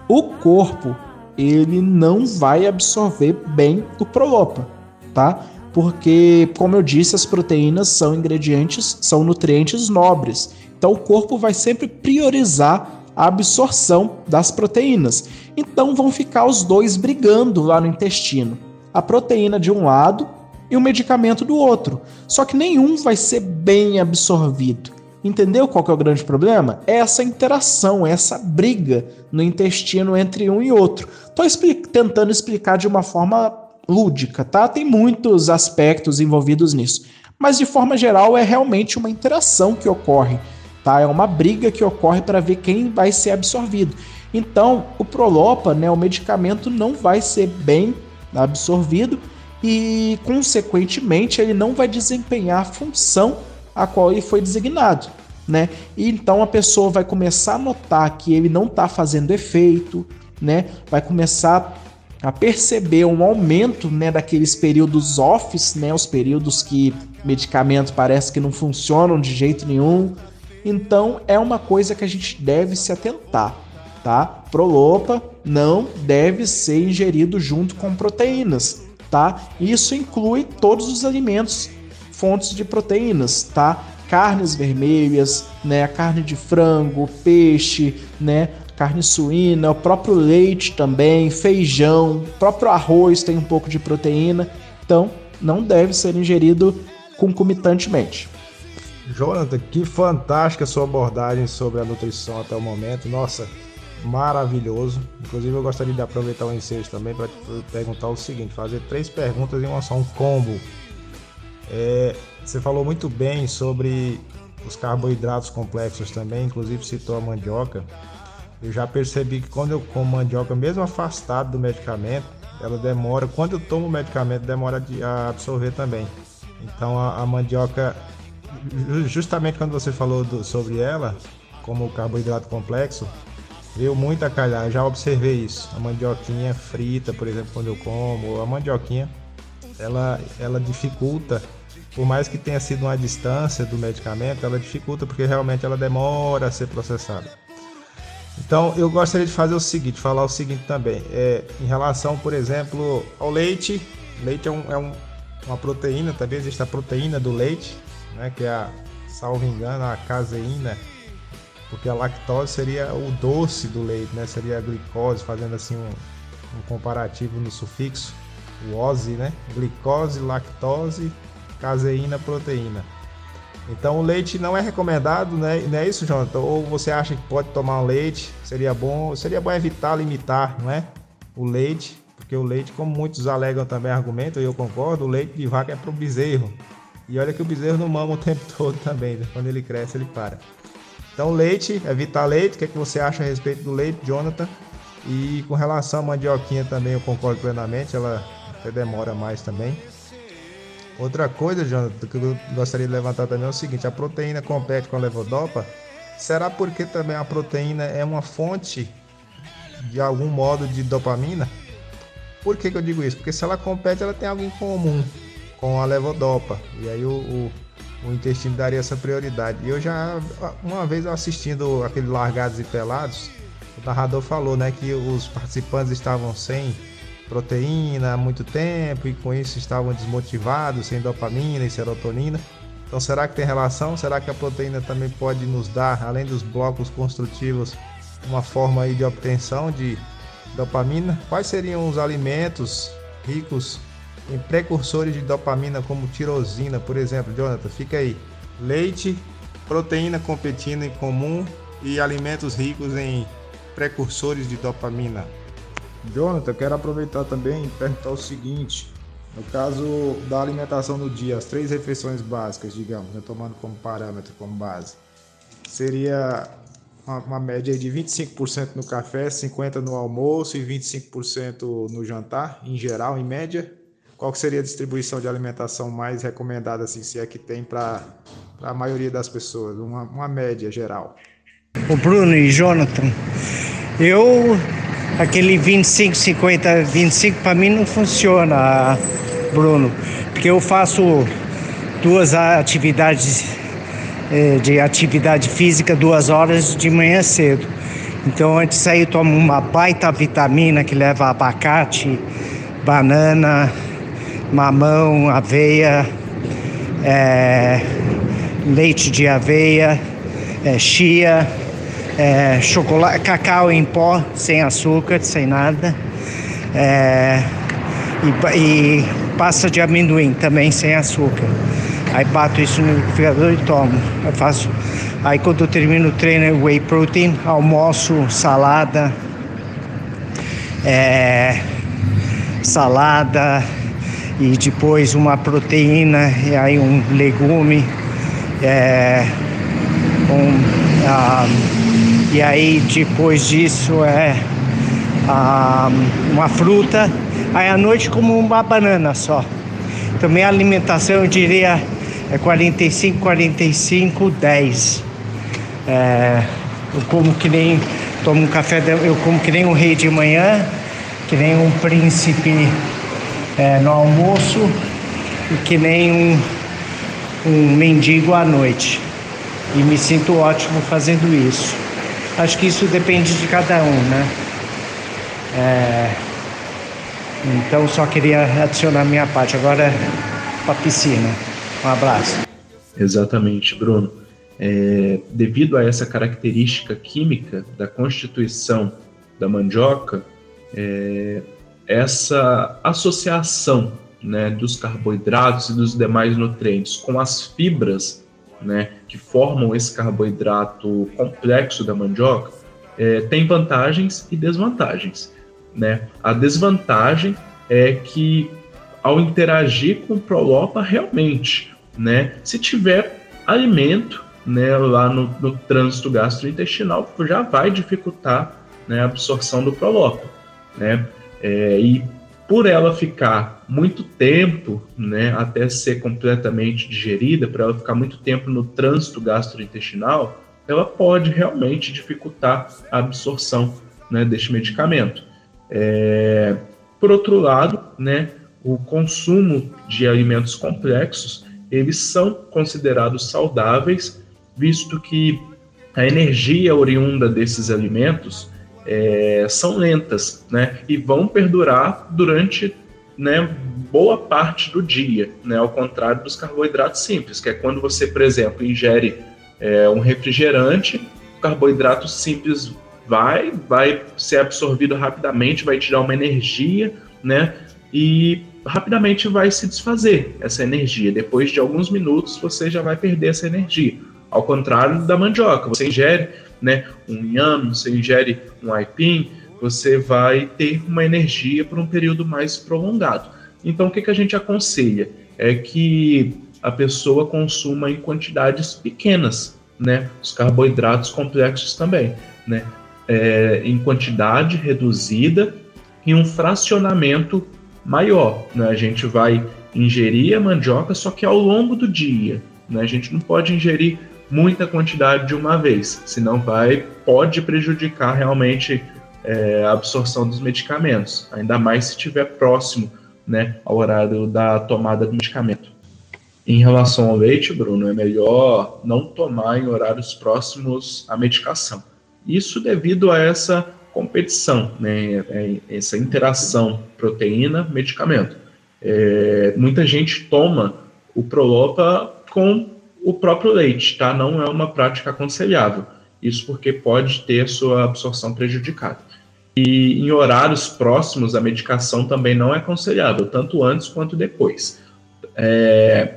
O corpo, ele não vai absorver bem o prolopa, tá? Porque, como eu disse, as proteínas são ingredientes, são nutrientes nobres. Então o corpo vai sempre priorizar a absorção das proteínas. Então vão ficar os dois brigando lá no intestino. A proteína de um lado e o medicamento do outro. Só que nenhum vai ser bem absorvido. Entendeu qual é o grande problema? É essa interação, é essa briga no intestino entre um e outro. Estou tentando explicar de uma forma lúdica, tá? Tem muitos aspectos envolvidos nisso. Mas de forma geral é realmente uma interação que ocorre, tá? É uma briga que ocorre para ver quem vai ser absorvido. Então, o Prolopa, né, o medicamento não vai ser bem absorvido e, consequentemente, ele não vai desempenhar a função a qual ele foi designado. Né? E então a pessoa vai começar a notar que ele não está fazendo efeito, né? Vai começar a perceber um aumento né, daqueles períodos offs, né, os períodos que medicamentos parece que não funcionam de jeito nenhum. Então é uma coisa que a gente deve se atentar, tá? Prolopa não deve ser ingerido junto com proteínas, tá? Isso inclui todos os alimentos fontes de proteínas, tá? Carnes vermelhas, né, carne de frango, peixe, né, carne suína, o próprio leite também, feijão, próprio arroz tem um pouco de proteína, então não deve ser ingerido concomitantemente. Jonathan, que fantástica sua abordagem sobre a nutrição até o momento. Nossa, maravilhoso. Inclusive, eu gostaria de aproveitar o ensejo também para perguntar o seguinte: fazer três perguntas em uma só, um combo. É, você falou muito bem sobre os carboidratos complexos também, inclusive citou a mandioca. Eu já percebi que quando eu como mandioca, mesmo afastado do medicamento, ela demora, quando eu tomo o medicamento, demora a absorver também. Então a, a mandioca, justamente quando você falou do, sobre ela, como carboidrato complexo, veio muito a calhar. Já observei isso. A mandioquinha frita, por exemplo, quando eu como, a mandioquinha, ela, ela dificulta por mais que tenha sido uma distância do medicamento, ela dificulta porque realmente ela demora a ser processada. Então eu gostaria de fazer o seguinte, falar o seguinte também, é, em relação, por exemplo, ao leite. Leite é, um, é um, uma proteína, também existe a proteína do leite, né, que é a, salvo engano, a caseína, porque a lactose seria o doce do leite, né, seria a glicose, fazendo assim um, um comparativo no sufixo, o ose, né, glicose, lactose, caseína, proteína. Então o leite não é recomendado, né? Não é isso, Jonathan? Ou você acha que pode tomar um leite? Seria bom, seria bom evitar, limitar, não é? O leite, porque o leite, como muitos alegam também argumentam, e eu concordo, o leite de vaca é para o bezerro. E olha que o bezerro não mama o tempo todo também, né? quando ele cresce ele para. Então leite, evitar leite, o que, é que você acha a respeito do leite, Jonathan? E com relação à mandioquinha também eu concordo plenamente, ela até demora mais também. Outra coisa, Jonathan, que eu gostaria de levantar também é o seguinte: a proteína compete com a levodopa. Será porque também a proteína é uma fonte de algum modo de dopamina? Por que, que eu digo isso? Porque se ela compete, ela tem algo em comum com a levodopa. E aí o, o, o intestino daria essa prioridade. E eu já, uma vez assistindo aquele Largados e Pelados, o narrador falou né, que os participantes estavam sem proteína há muito tempo e com isso estavam desmotivados, sem dopamina e serotonina. Então, será que tem relação? Será que a proteína também pode nos dar, além dos blocos construtivos, uma forma aí de obtenção de dopamina? Quais seriam os alimentos ricos em precursores de dopamina, como tirosina, por exemplo? Jonathan, fica aí. Leite, proteína competindo em comum e alimentos ricos em precursores de dopamina. Jonathan, quero aproveitar também e perguntar o seguinte: no caso da alimentação no dia, as três refeições básicas, digamos, né, tomando como parâmetro, como base, seria uma, uma média de 25% no café, 50% no almoço e 25% no jantar, em geral, em média. Qual que seria a distribuição de alimentação mais recomendada, assim, se é que tem para a maioria das pessoas? Uma, uma média geral. O Bruno e Jonathan, eu aquele 25, 50, 25 para mim não funciona, Bruno, porque eu faço duas atividades é, de atividade física duas horas de manhã cedo. Então antes de sair eu tomo uma baita vitamina que leva abacate, banana, mamão, aveia, é, leite de aveia, é, chia é, chocolate, cacau em pó, sem açúcar, sem nada. É, e, e, pasta de amendoim também sem açúcar. Aí bato isso no liquidificador e tomo. Eu faço. Aí quando eu termino o treino, whey protein, almoço, salada, é, salada e depois uma proteína e aí um legume, é, um, um e aí depois disso é ah, uma fruta. Aí à noite como uma banana só. Então minha alimentação eu diria é 45, 45, 10. É, eu como que nem tomo um café, eu como que nem um rei de manhã, que nem um príncipe é, no almoço e que nem um, um mendigo à noite. E me sinto ótimo fazendo isso. Acho que isso depende de cada um, né? É, então só queria adicionar minha parte. Agora para a piscina. Um abraço. Exatamente, Bruno. É, devido a essa característica química da constituição da mandioca, é, essa associação né, dos carboidratos e dos demais nutrientes com as fibras né, que formam esse carboidrato complexo da mandioca é, tem vantagens e desvantagens. Né? A desvantagem é que ao interagir com o Prolopa realmente, né, se tiver alimento né, lá no, no trânsito gastrointestinal, já vai dificultar né, a absorção do Prolopa. Né? É, e por ela ficar muito tempo, né, até ser completamente digerida, para ela ficar muito tempo no trânsito gastrointestinal, ela pode realmente dificultar a absorção né, deste medicamento. É, por outro lado, né, o consumo de alimentos complexos, eles são considerados saudáveis, visto que a energia oriunda desses alimentos é, são lentas, né? E vão perdurar durante né, boa parte do dia, né? Ao contrário dos carboidratos simples, que é quando você, por exemplo, ingere é, um refrigerante, o carboidrato simples vai, vai ser absorvido rapidamente, vai te dar uma energia, né? E rapidamente vai se desfazer essa energia. Depois de alguns minutos, você já vai perder essa energia. Ao contrário da mandioca, você ingere né, um inhame, você ingere um aipim, você vai ter uma energia por um período mais prolongado. Então, o que, que a gente aconselha? É que a pessoa consuma em quantidades pequenas, né? Os carboidratos complexos também, né? É, em quantidade reduzida e um fracionamento maior, né? A gente vai ingerir a mandioca, só que ao longo do dia, né? A gente não pode ingerir muita quantidade de uma vez, senão vai pode prejudicar realmente é, a absorção dos medicamentos, ainda mais se estiver próximo né, ao horário da tomada do medicamento. Em relação ao leite, Bruno, é melhor não tomar em horários próximos à medicação. Isso devido a essa competição, né, é, essa interação proteína-medicamento. É, muita gente toma o Prolopa com o próprio leite, tá? Não é uma prática aconselhável. Isso porque pode ter sua absorção prejudicada. E em horários próximos, a medicação também não é aconselhável, tanto antes quanto depois. É,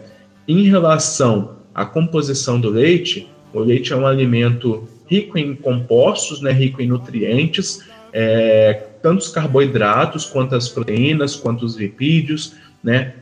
em relação à composição do leite, o leite é um alimento rico em compostos, né, rico em nutrientes, é, tanto os carboidratos, quanto as proteínas, quanto os lipídios, né,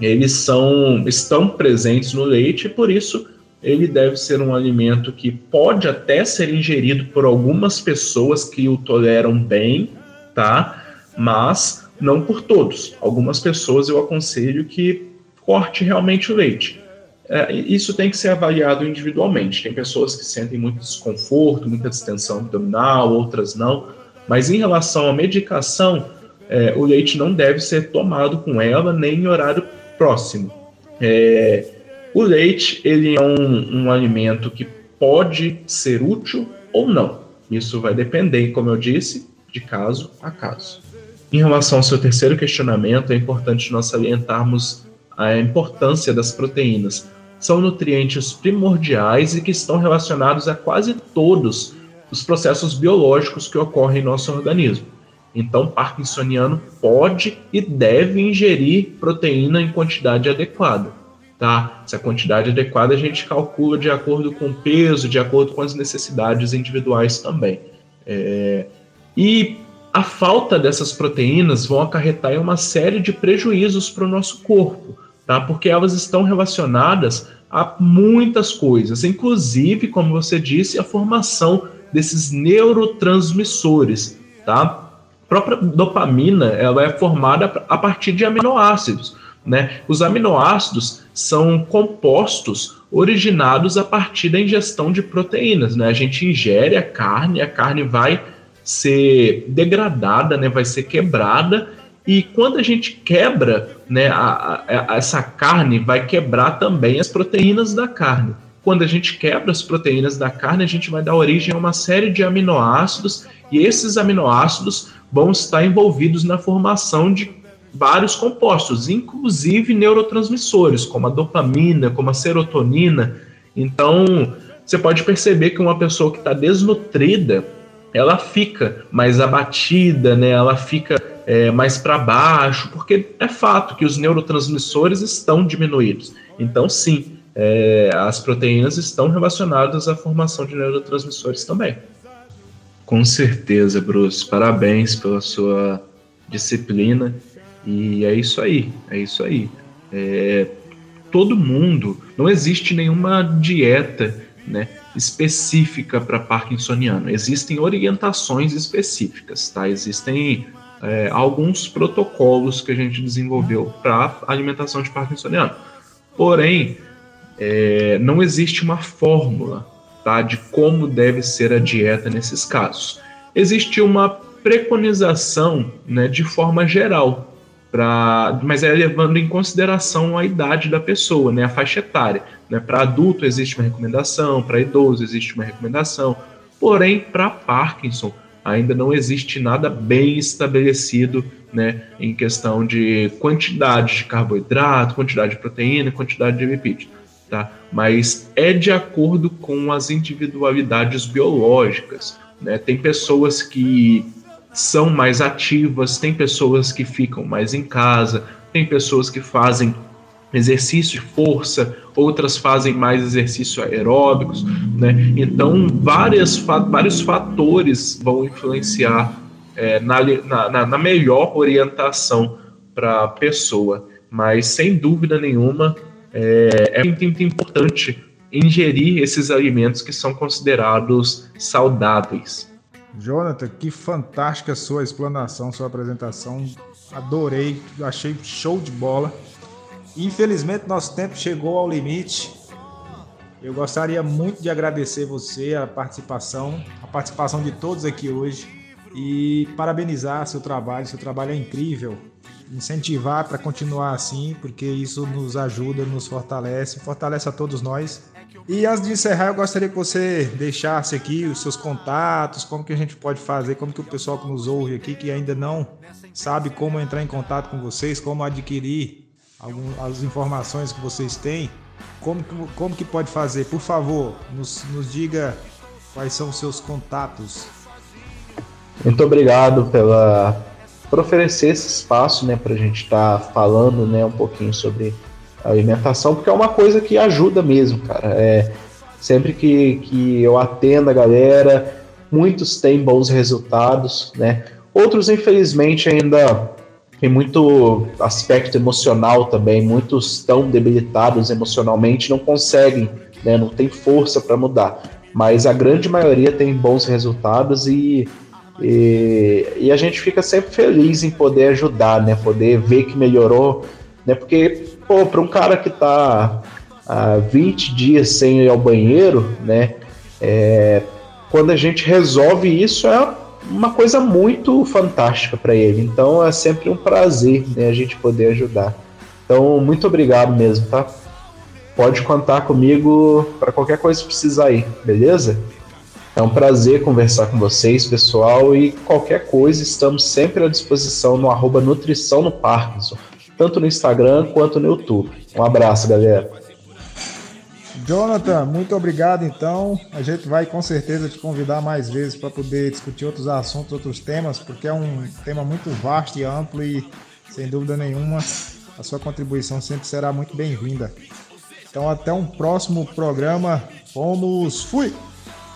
eles são, estão presentes no leite e por isso ele deve ser um alimento que pode até ser ingerido por algumas pessoas que o toleram bem, tá? Mas não por todos. Algumas pessoas eu aconselho que corte realmente o leite. É, isso tem que ser avaliado individualmente. Tem pessoas que sentem muito desconforto, muita distensão abdominal, outras não. Mas em relação à medicação, é, o leite não deve ser tomado com ela nem em horário próximo. É, o leite ele é um, um alimento que pode ser útil ou não. Isso vai depender, como eu disse, de caso a caso. Em relação ao seu terceiro questionamento, é importante nós salientarmos a importância das proteínas. São nutrientes primordiais e que estão relacionados a quase todos os processos biológicos que ocorrem em nosso organismo. Então, parkinsoniano pode e deve ingerir proteína em quantidade adequada. Tá? Essa quantidade adequada a gente calcula de acordo com o peso, de acordo com as necessidades individuais também. É... E a falta dessas proteínas vão acarretar em uma série de prejuízos para o nosso corpo, tá? Porque elas estão relacionadas a muitas coisas, inclusive, como você disse, a formação desses neurotransmissores, tá? Própria dopamina ela é formada a partir de aminoácidos. Né? Os aminoácidos são compostos originados a partir da ingestão de proteínas. Né? A gente ingere a carne, a carne vai ser degradada, né, vai ser quebrada e quando a gente quebra né, a, a, essa carne, vai quebrar também as proteínas da carne. Quando a gente quebra as proteínas da carne, a gente vai dar origem a uma série de aminoácidos, e esses aminoácidos vão estar envolvidos na formação de vários compostos, inclusive neurotransmissores, como a dopamina, como a serotonina. Então, você pode perceber que uma pessoa que está desnutrida, ela fica mais abatida, né? Ela fica é, mais para baixo, porque é fato que os neurotransmissores estão diminuídos. Então, sim, é, as proteínas estão relacionadas à formação de neurotransmissores também. Com certeza, Bruce. Parabéns pela sua disciplina. E é isso aí, é isso aí. É, todo mundo, não existe nenhuma dieta né, específica para parkinsoniano. Existem orientações específicas, tá? Existem é, alguns protocolos que a gente desenvolveu para alimentação de parkinsoniano. Porém, é, não existe uma fórmula de como deve ser a dieta nesses casos. Existe uma preconização né, de forma geral, pra, mas é levando em consideração a idade da pessoa, né, a faixa etária. Né? Para adulto existe uma recomendação, para idoso existe uma recomendação, porém, para Parkinson ainda não existe nada bem estabelecido né, em questão de quantidade de carboidrato, quantidade de proteína, quantidade de lipídio. Tá? Mas é de acordo com as individualidades biológicas. Né? Tem pessoas que são mais ativas, tem pessoas que ficam mais em casa, tem pessoas que fazem exercício de força, outras fazem mais exercício aeróbicos, né? Então, várias, vários fatores vão influenciar é, na, na, na melhor orientação para a pessoa. Mas, sem dúvida nenhuma, é, é muito importante ingerir esses alimentos que são considerados saudáveis. Jonathan, que fantástica sua explanação, sua apresentação. Adorei, achei show de bola. Infelizmente, nosso tempo chegou ao limite. Eu gostaria muito de agradecer você, a participação, a participação de todos aqui hoje e parabenizar seu trabalho. Seu trabalho é incrível. Incentivar para continuar assim, porque isso nos ajuda, nos fortalece, fortalece a todos nós. E antes de encerrar, eu gostaria que você deixasse aqui os seus contatos, como que a gente pode fazer, como que o pessoal que nos ouve aqui, que ainda não sabe como entrar em contato com vocês, como adquirir as informações que vocês têm, como, como que pode fazer? Por favor, nos, nos diga quais são os seus contatos. Muito obrigado pela, por oferecer esse espaço né, para a gente estar tá falando né, um pouquinho sobre alimentação, porque é uma coisa que ajuda mesmo, cara. É, sempre que, que eu atendo a galera, muitos têm bons resultados, né? Outros, infelizmente, ainda tem muito aspecto emocional também. Muitos estão debilitados emocionalmente, não conseguem, né, não tem força para mudar. Mas a grande maioria tem bons resultados e, e, e, a gente fica sempre feliz em poder ajudar, né, poder ver que melhorou, né, porque para um cara que está há 20 dias sem ir ao banheiro, né, é, quando a gente resolve isso é uma coisa muito fantástica para ele. Então é sempre um prazer né, a gente poder ajudar. Então, muito obrigado mesmo, tá? Pode contar comigo para qualquer coisa que precisar aí, beleza? É um prazer conversar com vocês, pessoal, e qualquer coisa estamos sempre à disposição no arroba Nutrição no Parkinson, tanto no Instagram quanto no YouTube. Um abraço, galera. Jonathan, muito obrigado então. A gente vai com certeza te convidar mais vezes para poder discutir outros assuntos, outros temas, porque é um tema muito vasto e amplo e, sem dúvida nenhuma, a sua contribuição sempre será muito bem-vinda. Então, até um próximo programa. Fomos! Fui!